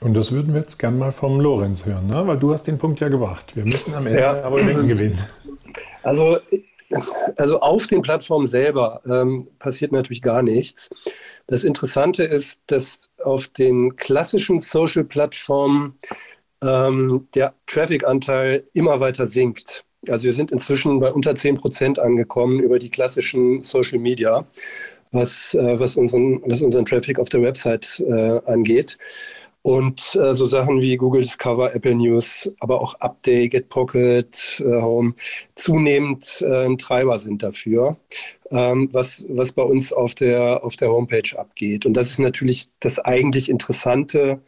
Und das würden wir jetzt gern mal vom Lorenz hören, ne? weil du hast den Punkt ja gebracht. Wir müssen am Ende ja. aber Mengen gewinnen. Also, also auf den Plattformen selber ähm, passiert natürlich gar nichts. Das Interessante ist, dass auf den klassischen Social-Plattformen ähm, der Traffic-Anteil immer weiter sinkt. Also wir sind inzwischen bei unter 10 Prozent angekommen über die klassischen Social Media, was, äh, was, unseren, was unseren Traffic auf der Website äh, angeht. Und äh, so Sachen wie Google Discover, Apple News, aber auch Update, GetPocket, äh, Home zunehmend äh, Treiber sind dafür, ähm, was, was bei uns auf der, auf der Homepage abgeht. Und das ist natürlich das eigentlich Interessante,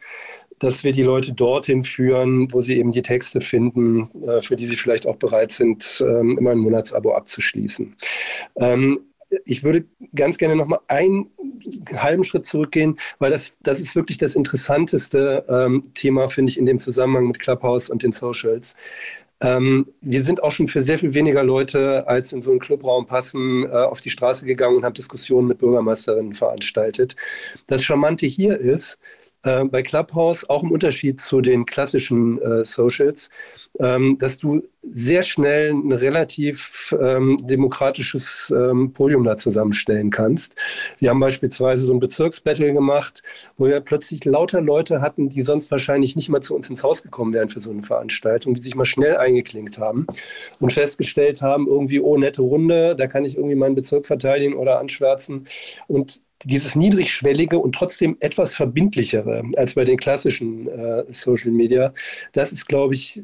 dass wir die Leute dorthin führen, wo sie eben die Texte finden, äh, für die sie vielleicht auch bereit sind, ähm, immer ein Monatsabo abzuschließen. Ähm, ich würde ganz gerne noch mal einen halben Schritt zurückgehen, weil das, das ist wirklich das interessanteste ähm, Thema, finde ich, in dem Zusammenhang mit Clubhouse und den Socials. Ähm, wir sind auch schon für sehr viel weniger Leute, als in so einen Clubraum passen, äh, auf die Straße gegangen und haben Diskussionen mit Bürgermeisterinnen veranstaltet. Das Charmante hier ist, äh, bei Clubhouse, auch im Unterschied zu den klassischen äh, Socials, ähm, dass du sehr schnell ein relativ ähm, demokratisches ähm, Podium da zusammenstellen kannst. Wir haben beispielsweise so ein Bezirksbattle gemacht, wo wir plötzlich lauter Leute hatten, die sonst wahrscheinlich nicht mal zu uns ins Haus gekommen wären für so eine Veranstaltung, die sich mal schnell eingeklinkt haben und festgestellt haben, irgendwie, oh, nette Runde, da kann ich irgendwie meinen Bezirk verteidigen oder anschwärzen. Und dieses niedrigschwellige und trotzdem etwas verbindlichere als bei den klassischen äh, Social Media, das ist, glaube ich,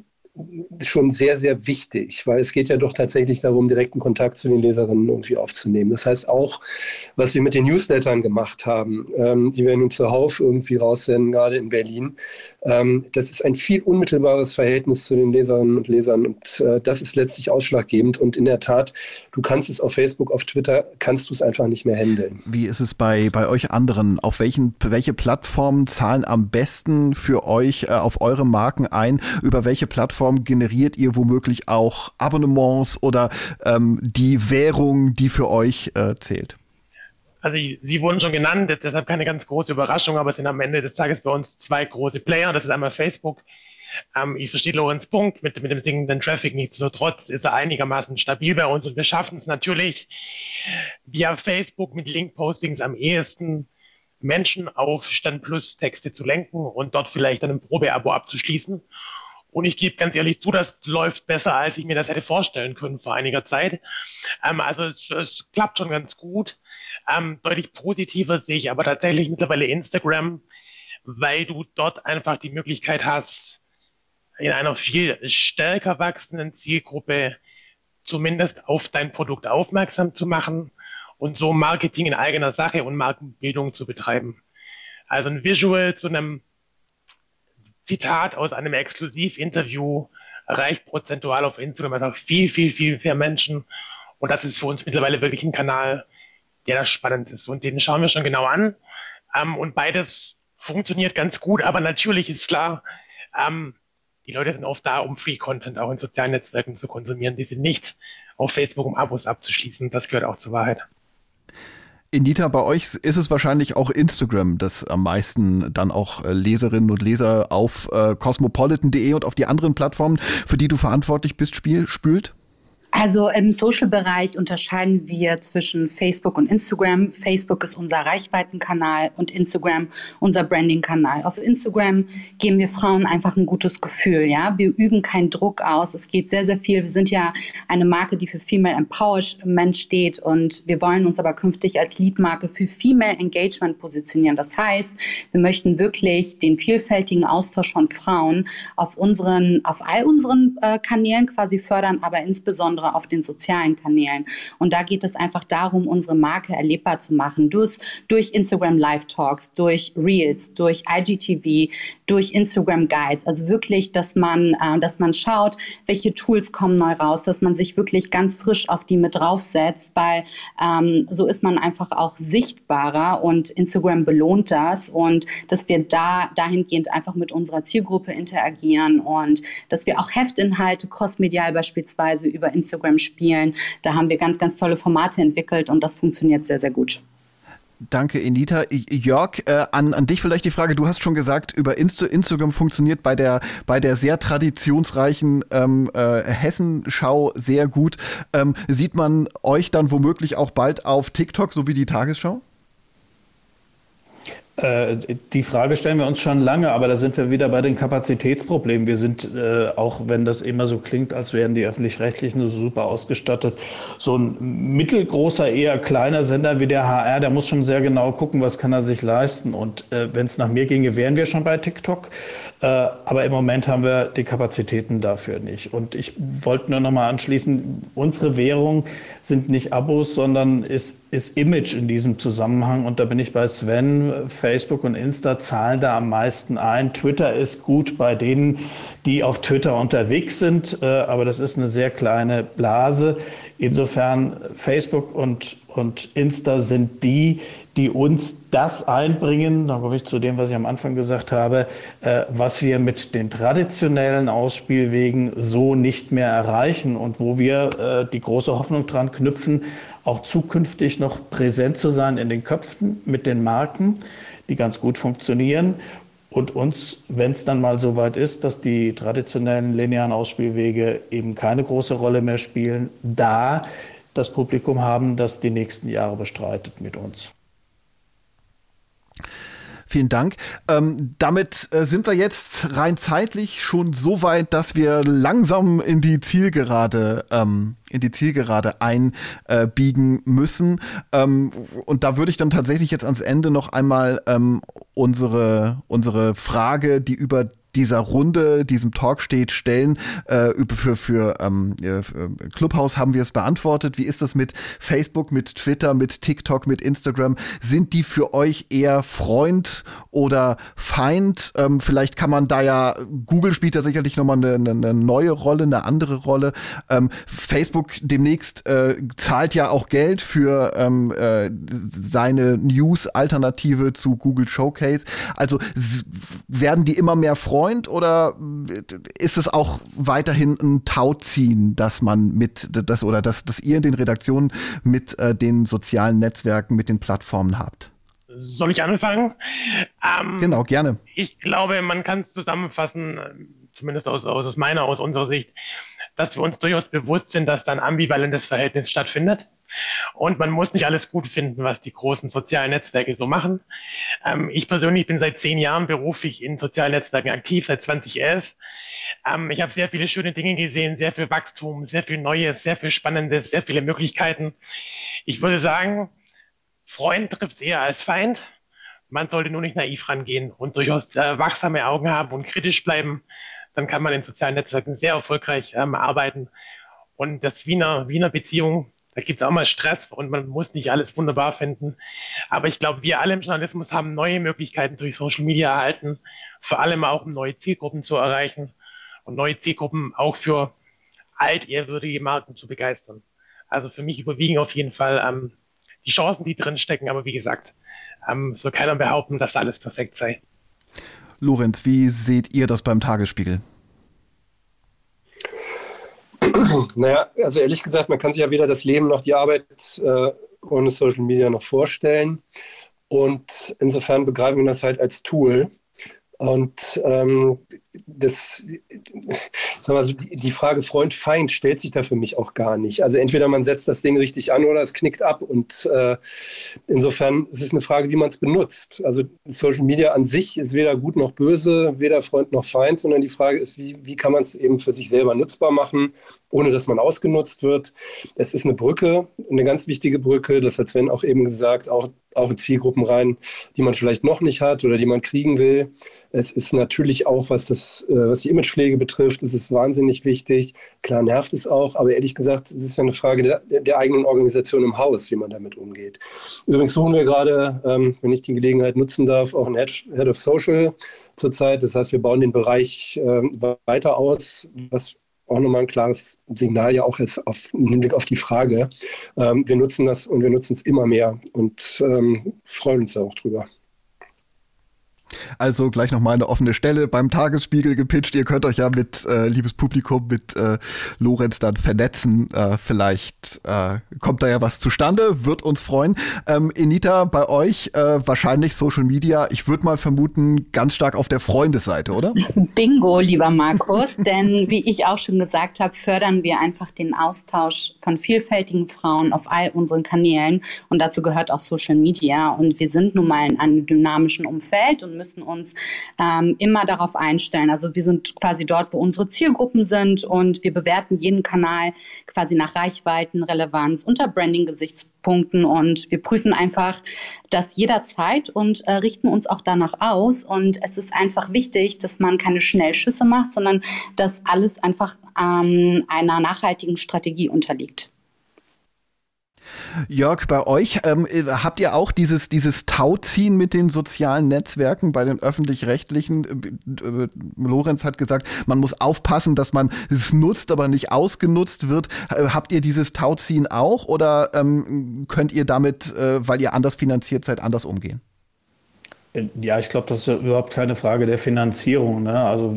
schon sehr, sehr wichtig, weil es geht ja doch tatsächlich darum, direkten Kontakt zu den Leserinnen irgendwie aufzunehmen. Das heißt auch, was wir mit den Newslettern gemacht haben, ähm, die wir nun zuhauf irgendwie raussenden, gerade in Berlin, ähm, das ist ein viel unmittelbares Verhältnis zu den Leserinnen und Lesern und äh, das ist letztlich ausschlaggebend und in der Tat, du kannst es auf Facebook, auf Twitter, kannst du es einfach nicht mehr handeln. Wie ist es bei, bei euch anderen? Auf welchen, welche Plattformen zahlen am besten für euch äh, auf eure Marken ein? Über welche Plattformen Plattform generiert ihr womöglich auch Abonnements oder ähm, die Währung, die für euch äh, zählt? Also sie wurden schon genannt, deshalb keine ganz große Überraschung, aber es sind am Ende des Tages bei uns zwei große Player. Das ist einmal Facebook. Ähm, ich verstehe Lorenz Punkt mit, mit dem sinkenden Traffic. Nichtsdestotrotz ist er einigermaßen stabil bei uns und wir schaffen es natürlich via Facebook mit Link-Postings am ehesten Menschen auf Stand Plus Texte zu lenken und dort vielleicht dann ein Probeabo abzuschließen. Und ich gebe ganz ehrlich zu, das läuft besser, als ich mir das hätte vorstellen können vor einiger Zeit. Ähm, also es, es, klappt schon ganz gut. Ähm, deutlich positiver sehe ich aber tatsächlich mittlerweile Instagram, weil du dort einfach die Möglichkeit hast, in einer viel stärker wachsenden Zielgruppe zumindest auf dein Produkt aufmerksam zu machen und so Marketing in eigener Sache und Markenbildung zu betreiben. Also ein Visual zu einem Zitat aus einem Exklusivinterview erreicht prozentual auf Instagram einfach viel, viel, viel mehr Menschen. Und das ist für uns mittlerweile wirklich ein Kanal, der da spannend ist. Und den schauen wir schon genau an. Ähm, und beides funktioniert ganz gut. Aber natürlich ist klar, ähm, die Leute sind oft da, um Free Content auch in sozialen Netzwerken zu konsumieren. Die sind nicht auf Facebook, um Abos abzuschließen. Das gehört auch zur Wahrheit. Inita, bei euch ist es wahrscheinlich auch Instagram, das am meisten dann auch äh, Leserinnen und Leser auf äh, cosmopolitan.de und auf die anderen Plattformen, für die du verantwortlich bist, spiel, spült? Also im Social-Bereich unterscheiden wir zwischen Facebook und Instagram. Facebook ist unser Reichweitenkanal und Instagram unser Branding-Kanal. Auf Instagram geben wir Frauen einfach ein gutes Gefühl. Ja, wir üben keinen Druck aus. Es geht sehr, sehr viel. Wir sind ja eine Marke, die für Female Empowerment steht und wir wollen uns aber künftig als Leadmarke für Female Engagement positionieren. Das heißt, wir möchten wirklich den vielfältigen Austausch von Frauen auf unseren, auf all unseren äh, Kanälen quasi fördern, aber insbesondere insbesondere auf den sozialen Kanälen. Und da geht es einfach darum, unsere Marke erlebbar zu machen. Durch, durch Instagram Live Talks, durch Reels, durch IGTV, durch Instagram Guides. Also wirklich, dass man, äh, dass man schaut, welche Tools kommen neu raus, dass man sich wirklich ganz frisch auf die mit draufsetzt, weil ähm, so ist man einfach auch sichtbarer und Instagram belohnt das und dass wir da dahingehend einfach mit unserer Zielgruppe interagieren und dass wir auch Heftinhalte crossmedial beispielsweise über Instagram spielen. Da haben wir ganz, ganz tolle Formate entwickelt und das funktioniert sehr, sehr gut. Danke, Enita. Jörg, äh, an, an dich vielleicht die Frage. Du hast schon gesagt, über Insta Instagram funktioniert bei der, bei der sehr traditionsreichen ähm, äh, Hessenschau sehr gut. Ähm, sieht man euch dann womöglich auch bald auf TikTok, so wie die Tagesschau? Äh, die Frage stellen wir uns schon lange, aber da sind wir wieder bei den Kapazitätsproblemen. Wir sind, äh, auch wenn das immer so klingt, als wären die öffentlich-rechtlichen so super ausgestattet, so ein mittelgroßer, eher kleiner Sender wie der HR, der muss schon sehr genau gucken, was kann er sich leisten. Und äh, wenn es nach mir ginge, wären wir schon bei TikTok. Äh, aber im Moment haben wir die Kapazitäten dafür nicht. Und ich wollte nur noch mal anschließen, unsere Währung sind nicht Abos, sondern ist, ist Image in diesem Zusammenhang. Und da bin ich bei Sven. Facebook und Insta zahlen da am meisten ein. Twitter ist gut bei denen, die auf Twitter unterwegs sind, äh, aber das ist eine sehr kleine Blase. Insofern Facebook und, und Insta sind die, die uns das einbringen, da komme ich zu dem, was ich am Anfang gesagt habe, äh, was wir mit den traditionellen Ausspielwegen so nicht mehr erreichen und wo wir äh, die große Hoffnung dran knüpfen, auch zukünftig noch präsent zu sein in den Köpfen mit den Marken, die ganz gut funktionieren und uns, wenn es dann mal so weit ist, dass die traditionellen linearen Ausspielwege eben keine große Rolle mehr spielen, da das Publikum haben, das die nächsten Jahre bestreitet mit uns. Vielen Dank. Ähm, damit äh, sind wir jetzt rein zeitlich schon so weit, dass wir langsam in die Zielgerade ähm, in die Zielgerade einbiegen äh, müssen. Ähm, und da würde ich dann tatsächlich jetzt ans Ende noch einmal ähm, unsere, unsere Frage, die über dieser Runde, diesem Talk steht, stellen. Äh, für für, ähm, für Clubhouse haben wir es beantwortet. Wie ist das mit Facebook, mit Twitter, mit TikTok, mit Instagram? Sind die für euch eher Freund oder Feind? Ähm, vielleicht kann man da ja, Google spielt da sicherlich nochmal eine, eine neue Rolle, eine andere Rolle. Ähm, Facebook demnächst äh, zahlt ja auch Geld für ähm, äh, seine News-Alternative zu Google Showcase. Also werden die immer mehr Freund Freund oder ist es auch weiterhin ein Tauziehen, dass man mit das oder dass, dass ihr in den Redaktionen mit äh, den sozialen Netzwerken, mit den Plattformen habt? Soll ich anfangen? Ähm, genau, gerne. Ich glaube, man kann es zusammenfassen, zumindest aus, aus meiner, aus unserer Sicht, dass wir uns durchaus bewusst sind, dass da ein ambivalentes Verhältnis stattfindet. Und man muss nicht alles gut finden, was die großen sozialen Netzwerke so machen. Ähm, ich persönlich bin seit zehn Jahren beruflich in sozialen Netzwerken aktiv, seit 2011. Ähm, ich habe sehr viele schöne Dinge gesehen, sehr viel Wachstum, sehr viel Neues, sehr viel Spannendes, sehr viele Möglichkeiten. Ich würde sagen, Freund trifft eher als Feind. Man sollte nur nicht naiv rangehen und durchaus äh, wachsame Augen haben und kritisch bleiben. Dann kann man in sozialen Netzwerken sehr erfolgreich ähm, arbeiten. Und das Wiener, Wiener Beziehung da gibt es auch mal Stress und man muss nicht alles wunderbar finden. Aber ich glaube, wir alle im Journalismus haben neue Möglichkeiten durch Social Media erhalten, vor allem auch um neue Zielgruppen zu erreichen und neue Zielgruppen auch für altehrwürdige Marken zu begeistern. Also für mich überwiegen auf jeden Fall ähm, die Chancen, die drin stecken. Aber wie gesagt, ähm, soll keiner behaupten, dass alles perfekt sei. Lorenz, wie seht ihr das beim Tagesspiegel? Naja, also ehrlich gesagt, man kann sich ja weder das Leben noch die Arbeit äh, ohne Social Media noch vorstellen. Und insofern begreifen wir das halt als Tool. Und ähm, das, sag mal, so die Frage Freund-Feind stellt sich da für mich auch gar nicht. Also entweder man setzt das Ding richtig an oder es knickt ab. Und äh, insofern ist es eine Frage, wie man es benutzt. Also Social Media an sich ist weder gut noch böse, weder Freund noch Feind, sondern die Frage ist, wie, wie kann man es eben für sich selber nutzbar machen, ohne dass man ausgenutzt wird. Es ist eine Brücke, eine ganz wichtige Brücke, das hat Sven auch eben gesagt, auch, auch in Zielgruppen rein, die man vielleicht noch nicht hat oder die man kriegen will. Es ist natürlich auch, was das das, äh, was die Imagepflege betrifft, ist es wahnsinnig wichtig. Klar nervt es auch, aber ehrlich gesagt, es ist ja eine Frage der, der, eigenen Organisation im Haus, wie man damit umgeht. Übrigens suchen wir gerade, ähm, wenn ich die Gelegenheit nutzen darf, auch einen Head, of Social zurzeit. Das heißt, wir bauen den Bereich äh, weiter aus, was auch nochmal ein klares Signal ja auch ist auf, im Hinblick auf die Frage. Ähm, wir nutzen das und wir nutzen es immer mehr und ähm, freuen uns da auch drüber. Also gleich nochmal eine offene Stelle beim Tagesspiegel gepitcht. Ihr könnt euch ja mit, äh, liebes Publikum, mit äh, Lorenz dann vernetzen. Äh, vielleicht äh, kommt da ja was zustande, wird uns freuen. Ähm, Enita, bei euch äh, wahrscheinlich Social Media, ich würde mal vermuten, ganz stark auf der Freundesseite, oder? Bingo, lieber Markus, denn wie ich auch schon gesagt habe, fördern wir einfach den Austausch von vielfältigen Frauen auf all unseren Kanälen und dazu gehört auch Social Media und wir sind nun mal in einem dynamischen Umfeld und müssen uns ähm, immer darauf einstellen. Also wir sind quasi dort, wo unsere Zielgruppen sind und wir bewerten jeden Kanal quasi nach Reichweiten, Relevanz unter Branding-Gesichtspunkten und wir prüfen einfach das jederzeit und äh, richten uns auch danach aus. Und es ist einfach wichtig, dass man keine Schnellschüsse macht, sondern dass alles einfach ähm, einer nachhaltigen Strategie unterliegt. Jörg, bei euch ähm, habt ihr auch dieses, dieses Tauziehen mit den sozialen Netzwerken bei den öffentlich-rechtlichen? Äh, äh, Lorenz hat gesagt, man muss aufpassen, dass man es nutzt, aber nicht ausgenutzt wird. Äh, habt ihr dieses Tauziehen auch oder ähm, könnt ihr damit, äh, weil ihr anders finanziert seid, anders umgehen? Ja, ich glaube, das ist überhaupt keine Frage der Finanzierung. Ne? Also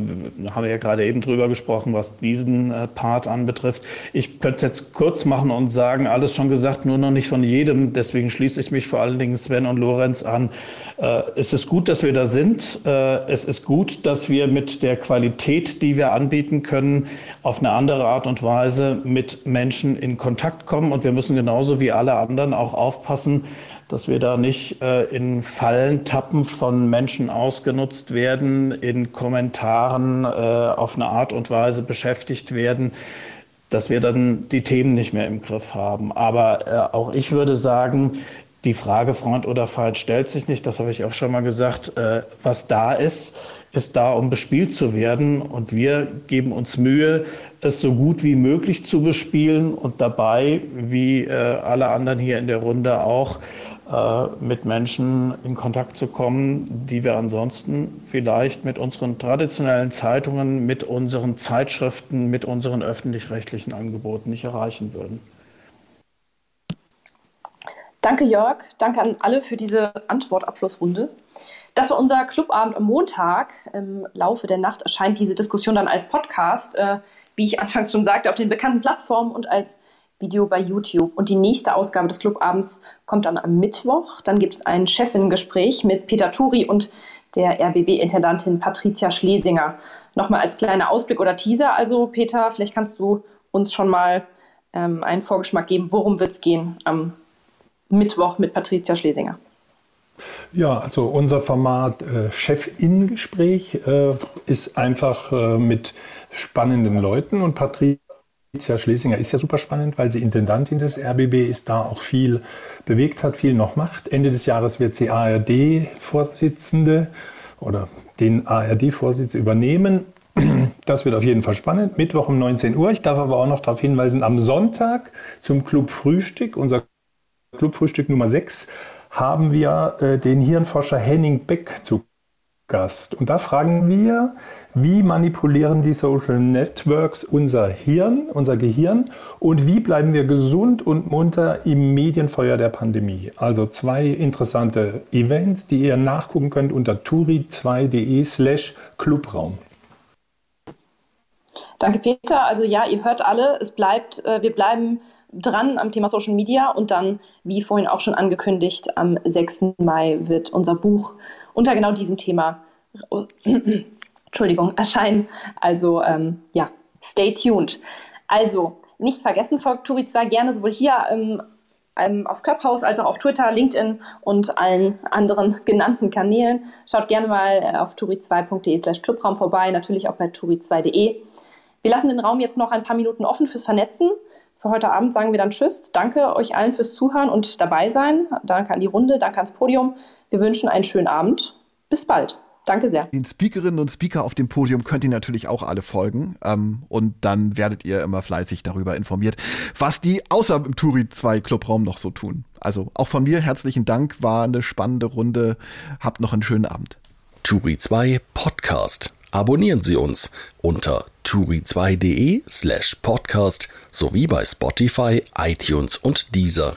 haben wir ja gerade eben drüber gesprochen, was diesen äh, Part anbetrifft. Ich könnte jetzt kurz machen und sagen, alles schon gesagt, nur noch nicht von jedem. Deswegen schließe ich mich vor allen Dingen Sven und Lorenz an. Äh, es ist gut, dass wir da sind. Äh, es ist gut, dass wir mit der Qualität, die wir anbieten können, auf eine andere Art und Weise mit Menschen in Kontakt kommen. Und wir müssen genauso wie alle anderen auch aufpassen, dass wir da nicht äh, in Fallen tappen von Menschen ausgenutzt werden, in Kommentaren äh, auf eine Art und Weise beschäftigt werden, dass wir dann die Themen nicht mehr im Griff haben. Aber äh, auch ich würde sagen, die Frage Freund oder Feind stellt sich nicht, das habe ich auch schon mal gesagt. Äh, was da ist, ist da, um bespielt zu werden. Und wir geben uns Mühe, es so gut wie möglich zu bespielen und dabei, wie äh, alle anderen hier in der Runde auch, mit Menschen in Kontakt zu kommen, die wir ansonsten vielleicht mit unseren traditionellen Zeitungen, mit unseren Zeitschriften, mit unseren öffentlich-rechtlichen Angeboten nicht erreichen würden. Danke, Jörg. Danke an alle für diese Antwortabschlussrunde. Das war unser Clubabend am Montag. Im Laufe der Nacht erscheint diese Diskussion dann als Podcast, äh, wie ich anfangs schon sagte, auf den bekannten Plattformen und als Video bei YouTube. Und die nächste Ausgabe des Clubabends kommt dann am Mittwoch. Dann gibt es ein Chefin-Gespräch mit Peter Turi und der RBB-Intendantin Patricia Schlesinger. Nochmal als kleiner Ausblick oder Teaser. Also, Peter, vielleicht kannst du uns schon mal ähm, einen Vorgeschmack geben, worum wird es gehen am Mittwoch mit Patricia Schlesinger. Ja, also unser Format äh, Chefin-Gespräch äh, ist einfach äh, mit spannenden Leuten und Patricia Patricia Schlesinger ist ja super spannend, weil sie Intendantin des RBB ist, da auch viel bewegt hat, viel noch macht. Ende des Jahres wird sie ARD-Vorsitzende oder den ARD-Vorsitz übernehmen. Das wird auf jeden Fall spannend. Mittwoch um 19 Uhr. Ich darf aber auch noch darauf hinweisen, am Sonntag zum Club Frühstück, unser Club Frühstück Nummer 6, haben wir äh, den Hirnforscher Henning Beck zu Gast. Und da fragen wir, wie manipulieren die Social Networks unser Hirn, unser Gehirn und wie bleiben wir gesund und munter im Medienfeuer der Pandemie? Also zwei interessante Events, die ihr nachgucken könnt unter turi2.de slash Clubraum. Danke, Peter. Also ja, ihr hört alle, es bleibt, äh, wir bleiben dran am Thema Social Media und dann, wie vorhin auch schon angekündigt, am 6. Mai wird unser Buch unter genau diesem Thema Entschuldigung, erscheinen. Also ähm, ja, stay tuned. Also nicht vergessen, folgt Turi 2 gerne sowohl hier ähm, ähm, auf Clubhouse als auch auf Twitter, LinkedIn und allen anderen genannten Kanälen. Schaut gerne mal äh, auf turi2.de slash Clubraum vorbei, natürlich auch bei turi2.de. Wir lassen den Raum jetzt noch ein paar Minuten offen fürs Vernetzen. Für heute Abend sagen wir dann Tschüss. Danke euch allen fürs Zuhören und dabei sein. Danke an die Runde, danke ans Podium. Wir wünschen einen schönen Abend. Bis bald. Danke sehr. Den Speakerinnen und Speaker auf dem Podium könnt ihr natürlich auch alle folgen. Ähm, und dann werdet ihr immer fleißig darüber informiert, was die außer im Turi 2 Clubraum noch so tun. Also auch von mir herzlichen Dank, war eine spannende Runde. Habt noch einen schönen Abend. Turi 2 Podcast. Abonnieren Sie uns unter turi2.de slash podcast sowie bei Spotify, iTunes und Deezer.